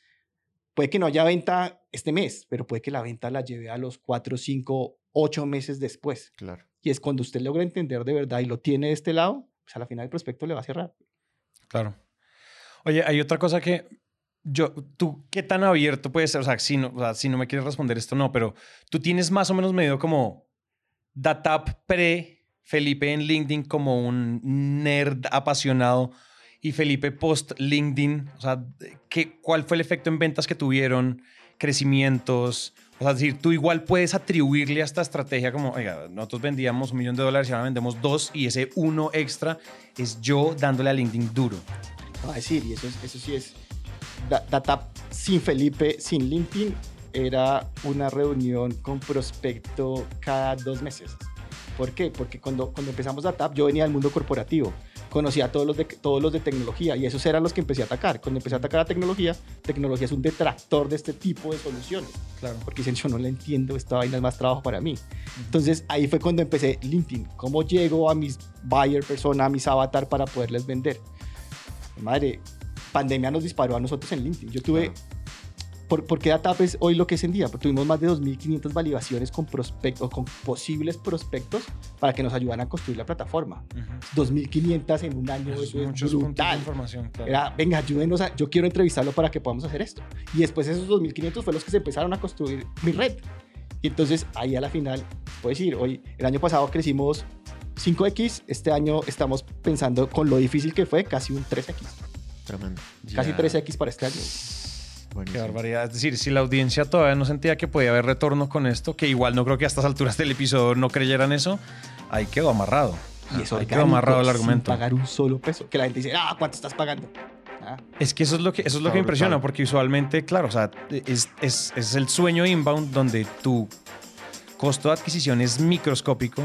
puede que no haya venta este mes, pero puede que la venta la lleve a los 4, 5, 8 meses después. Claro. Y es cuando usted logra entender de verdad y lo tiene de este lado, pues a la final el prospecto le va a cerrar. Claro. Oye, hay otra cosa que yo, tú, ¿qué tan abierto puedes ser? O sea, si no, o sea, si no me quieres responder esto, no, pero tú tienes más o menos medido como Datap pre Felipe en LinkedIn como un nerd apasionado y Felipe post LinkedIn. O sea, ¿qué, ¿cuál fue el efecto en ventas que tuvieron? Crecimientos. O sea, es decir, tú igual puedes atribuirle a esta estrategia como, oiga, nosotros vendíamos un millón de dólares y ahora vendemos dos y ese uno extra es yo dándole a LinkedIn duro. Va a decir, y eso, es- eso sí es. Da- Data sin Felipe, sin LinkedIn, era una reunión con prospecto cada dos meses. ¿Por qué? Porque cuando, cuando empezamos DataP, yo venía del mundo corporativo. Conocía a todos los, de, todos los de tecnología y esos eran los que empecé a atacar. Cuando empecé a atacar a tecnología, tecnología es un detractor de este tipo de soluciones. Claro. Porque dicen, yo no la entiendo, esta vaina es más trabajo para mí. Entonces ahí fue cuando empecé LinkedIn. ¿Cómo llego a mis buyer persona, a mis avatar para poderles vender? Madre, pandemia nos disparó a nosotros en LinkedIn. Yo tuve, ¿por, por qué DataP es hoy lo que es en día? Porque tuvimos más de 2.500 validaciones con prospectos, con posibles prospectos para que nos ayudaran a construir la plataforma. 2.500 en un año, eso es muchos puntos de brutal. información. Claro. Era, venga, ayúdenos, a, yo quiero entrevistarlo para que podamos hacer esto. Y después esos 2.500 fue los que se empezaron a construir mi red. Y entonces ahí a la final, puedo decir, hoy, el año pasado crecimos 5X, este año estamos pensando con lo difícil que fue, casi un 3X. Tremendo. Casi Ya. 3X para este año. Qué Buenísimo. barbaridad. Es decir, si la audiencia todavía no sentía que podía haber retorno con esto, que igual no creo que a estas alturas del episodio no creyeran eso, ahí quedó amarrado. Y eso ahí quedó amarrado el argumento. pagar un solo peso. Que la gente dice, ah, ¿cuánto estás pagando? Ah, Es que eso es lo que, eso es lo que impresiona, brutal. porque usualmente, claro, o sea, es, es, es el sueño inbound donde tu costo de adquisición es microscópico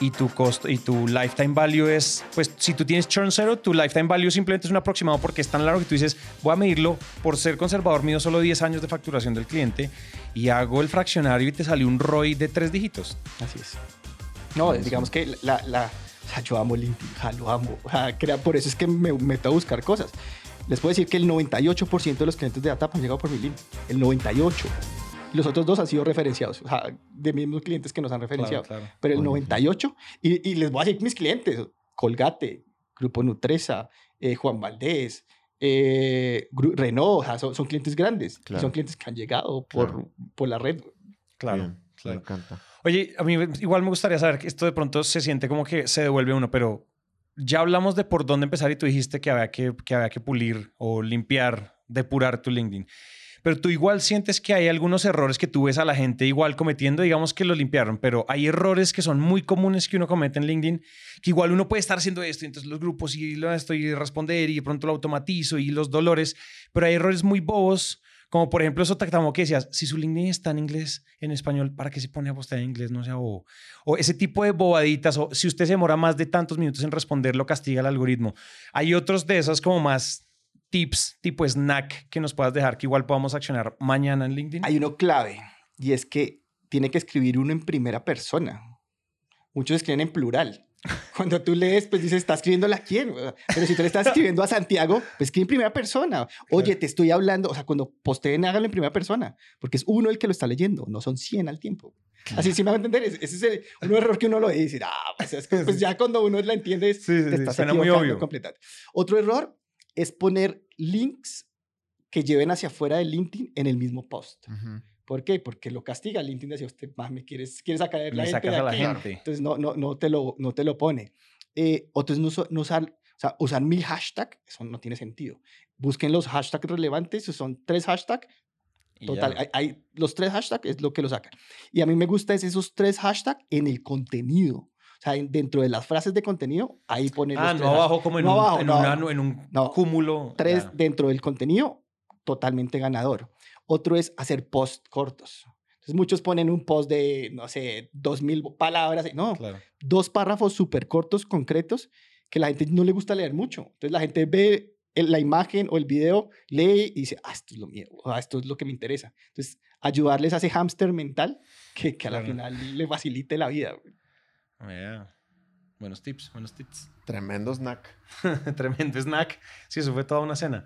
y tu costo y tu lifetime value es, pues si tú tienes churn cero, tu lifetime value simplemente es un aproximado porque es tan largo que tú dices, voy a medirlo por ser conservador, mido solo 10 años de facturación del cliente y hago el fraccionario y te sale un ROI de tres dígitos. Así es. No, digamos que la, la, o sea, yo amo LinkedIn, ja, lo amo. Crea- por eso es que me meto a buscar cosas. Les puedo decir que el 98% de los clientes de DataP han llegado por mi LinkedIn. El 98%. Los otros dos han sido referenciados, o sea, de mismos clientes que nos han referenciado. Claro, claro. Pero el Bueno. 98%, y, y les voy a decir mis clientes, Colgate, Grupo Nutresa, eh, Juan Valdés, eh, Renault, o sea, son, son clientes grandes. Claro. son clientes que han llegado por, Claro. por la red. Claro, Bien, claro. Me encanta. Oye, a mí igual me gustaría saber que esto de pronto se siente como que se devuelve uno, pero ya hablamos de por dónde empezar y tú dijiste que había que, que, había que pulir o limpiar, depurar tu LinkedIn. Pero tú igual sientes que hay algunos errores que tú ves a la gente igual cometiendo, digamos que lo limpiaron, pero hay errores que son muy comunes que uno comete en LinkedIn, que igual uno puede estar haciendo esto, y entonces los grupos y lo esto y responder y de pronto lo automatizo y los dolores, pero hay errores muy bobos, como por ejemplo eso tactamo que decías, si su LinkedIn está en inglés, en español, ¿para qué se pone a postear en inglés? No sea bobo. O ese tipo de bobaditas, o si usted se demora más de tantos minutos en responder, lo castiga el algoritmo. Hay otros de esas como más tips, tipo snack, que nos puedas dejar que igual podamos accionar mañana en LinkedIn. Hay uno clave y es que tiene que escribir uno en primera persona. Muchos escriben en plural. Cuando tú lees, pues dices, ¿está escribiéndole a quién? Pero si tú le estás escribiendo a Santiago, pues escribe en primera persona. Oye, te estoy hablando, o sea, cuando posteen, hágalo en primera persona, porque es uno el que lo está leyendo, no son 100 al tiempo. Así sí me va a entender. Ese es el, un error que uno lo decir, ah, pues, es que, pues ya cuando uno la entiende, Sí, sí, te sí, estás suena muy obvio. completamente. Otro error es poner links que lleven hacia afuera de LinkedIn en el mismo post. Ujú. ¿Por qué? Porque lo castiga. LinkedIn decía, usted, mami, ¿quieres, quieres sacar la gente de a la aquí?". gente. Entonces no, no, no, te lo, no te lo pone. Eh, otro es no, no usar, o sea, usar mil hashtags, eso no tiene sentido. Busquen los hashtags relevantes, si son tres hashtags, total, hay, hay- los tres hashtags es lo que lo sacan. Y a mí me gusta es esos tres hashtags en el contenido. O sea, en- dentro de las frases de contenido, ahí ponen Ah, los no abajo como en No un, abajo, en no. una- en un No. cúmulo. Tres Ya, dentro del contenido, totalmente ganador. Otro es hacer posts cortos. Entonces muchos ponen un post de, no sé, dos mil palabras. No, claro. dos párrafos súper cortos, concretos, que la gente no le gusta leer mucho. Entonces la gente ve la imagen o el video, lee y dice, ah, esto es lo mío, "Ah, esto es lo que me interesa. Entonces ayudarles a ese hámster mental que, que a la Claro. final le facilite la vida. güey. Ya. Buenos tips, buenos tips. Tremendo snack. Tremendo snack. Sí, eso fue toda una cena.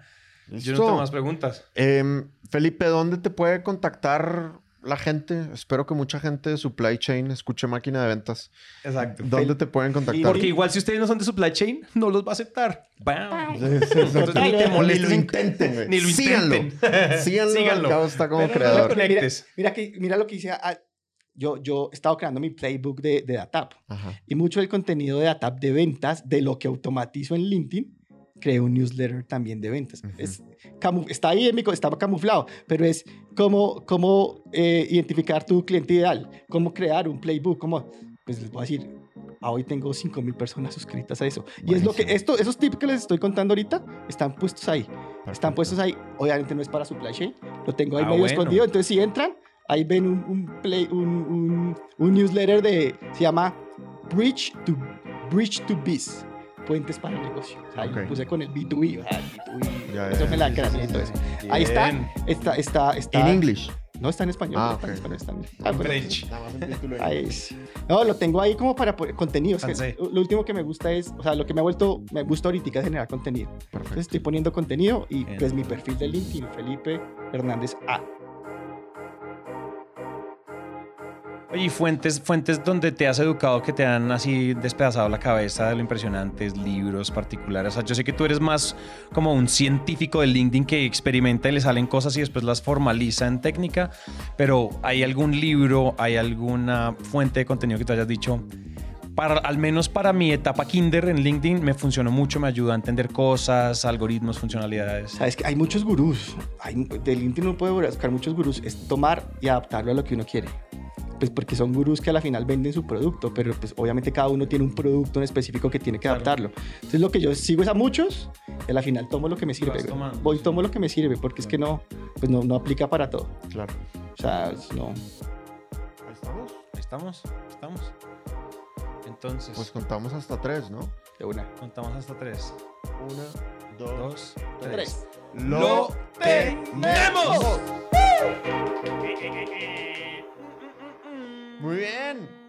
Yo no Listo. tengo más preguntas. Em, Felipe, ¿dónde te puede contactar la gente? Espero que mucha gente de Supply Chain escuche máquina de ventas. Exacto. ¿Dónde te pueden contactar? Porque igual si ustedes no son de supply chain, no los va a aceptar. Ni te Ni molestes lo en- intenten. Ni lo Síganlo. intenten. Síganlo. Síganlo. al cabo está como Pero creador. Mira, que, mira lo que hice. Yo, yo he estado creando mi playbook de, de DATAP. Ajá. Y mucho del contenido de DATAP de ventas, de lo que automatizo en LinkedIn, creé un newsletter también de ventas. Es, está ahí, en mi, estaba camuflado, pero es cómo, cómo eh, identificar tu cliente ideal, cómo crear un playbook, cómo, pues les voy a decir, ah, hoy tengo 5.000 personas suscritas a eso. Y es lo que, Buenísimo. esto, esos tips que les estoy contando ahorita, están puestos ahí. Están Perfecto. puestos ahí. Obviamente no es para supply chain, lo tengo ahí Ah, medio bueno. escondido. Entonces, si entran, ahí ven un, un, play, un, un, un newsletter de, se llama Bridge to, Bridge to Biz, puentes para el negocio. O sea, ahí Ok. lo puse con el B2B, o sea, el B2B, Ya, eso me la craneé y todo. Ahí está. Está, está, está. En English. No está en español. Ah, no está en español, está en- Ah, bueno. Ahí es. No, lo tengo ahí como para poner contenido. Es que lo último que me gusta es, o sea, lo que me ha vuelto, me gusta ahorita es generar contenido. Entonces Perfecto. estoy poniendo contenido y Bien. pues mi perfil de LinkedIn, Felipe Hernández A. y fuentes, fuentes donde te has educado que te han así despedazado la cabeza de lo impresionantes, libros particulares. O sea, yo sé que tú eres más como un científico de LinkedIn que experimenta y le salen cosas y después las formaliza en técnica, pero ¿hay algún libro, hay alguna fuente de contenido que tú hayas dicho? Para, al menos para mi etapa kinder en LinkedIn me funcionó mucho, me ayudó a entender cosas, algoritmos, funcionalidades. Sabes que hay muchos gurús. Hay, de LinkedIn uno puede buscar muchos gurús. Es tomar y adaptarlo a lo que uno quiere. Pues porque son gurús que a la final venden su producto, pero pues obviamente cada uno tiene un producto en específico que tiene que Claro. adaptarlo. Entonces lo que yo sigo es a muchos y a la final tomo lo que me sirve. Voy sí. tomo lo que me sirve porque es que no, pues no, no aplica para todo. Claro. O sea, no. Ahí estamos. Ahí estamos, estamos. entonces. Pues contamos hasta tres, ¿no? De una. Contamos hasta tres. Una, dos, Dos, tres. Tres. ¡Lo tenemos! Muy bien.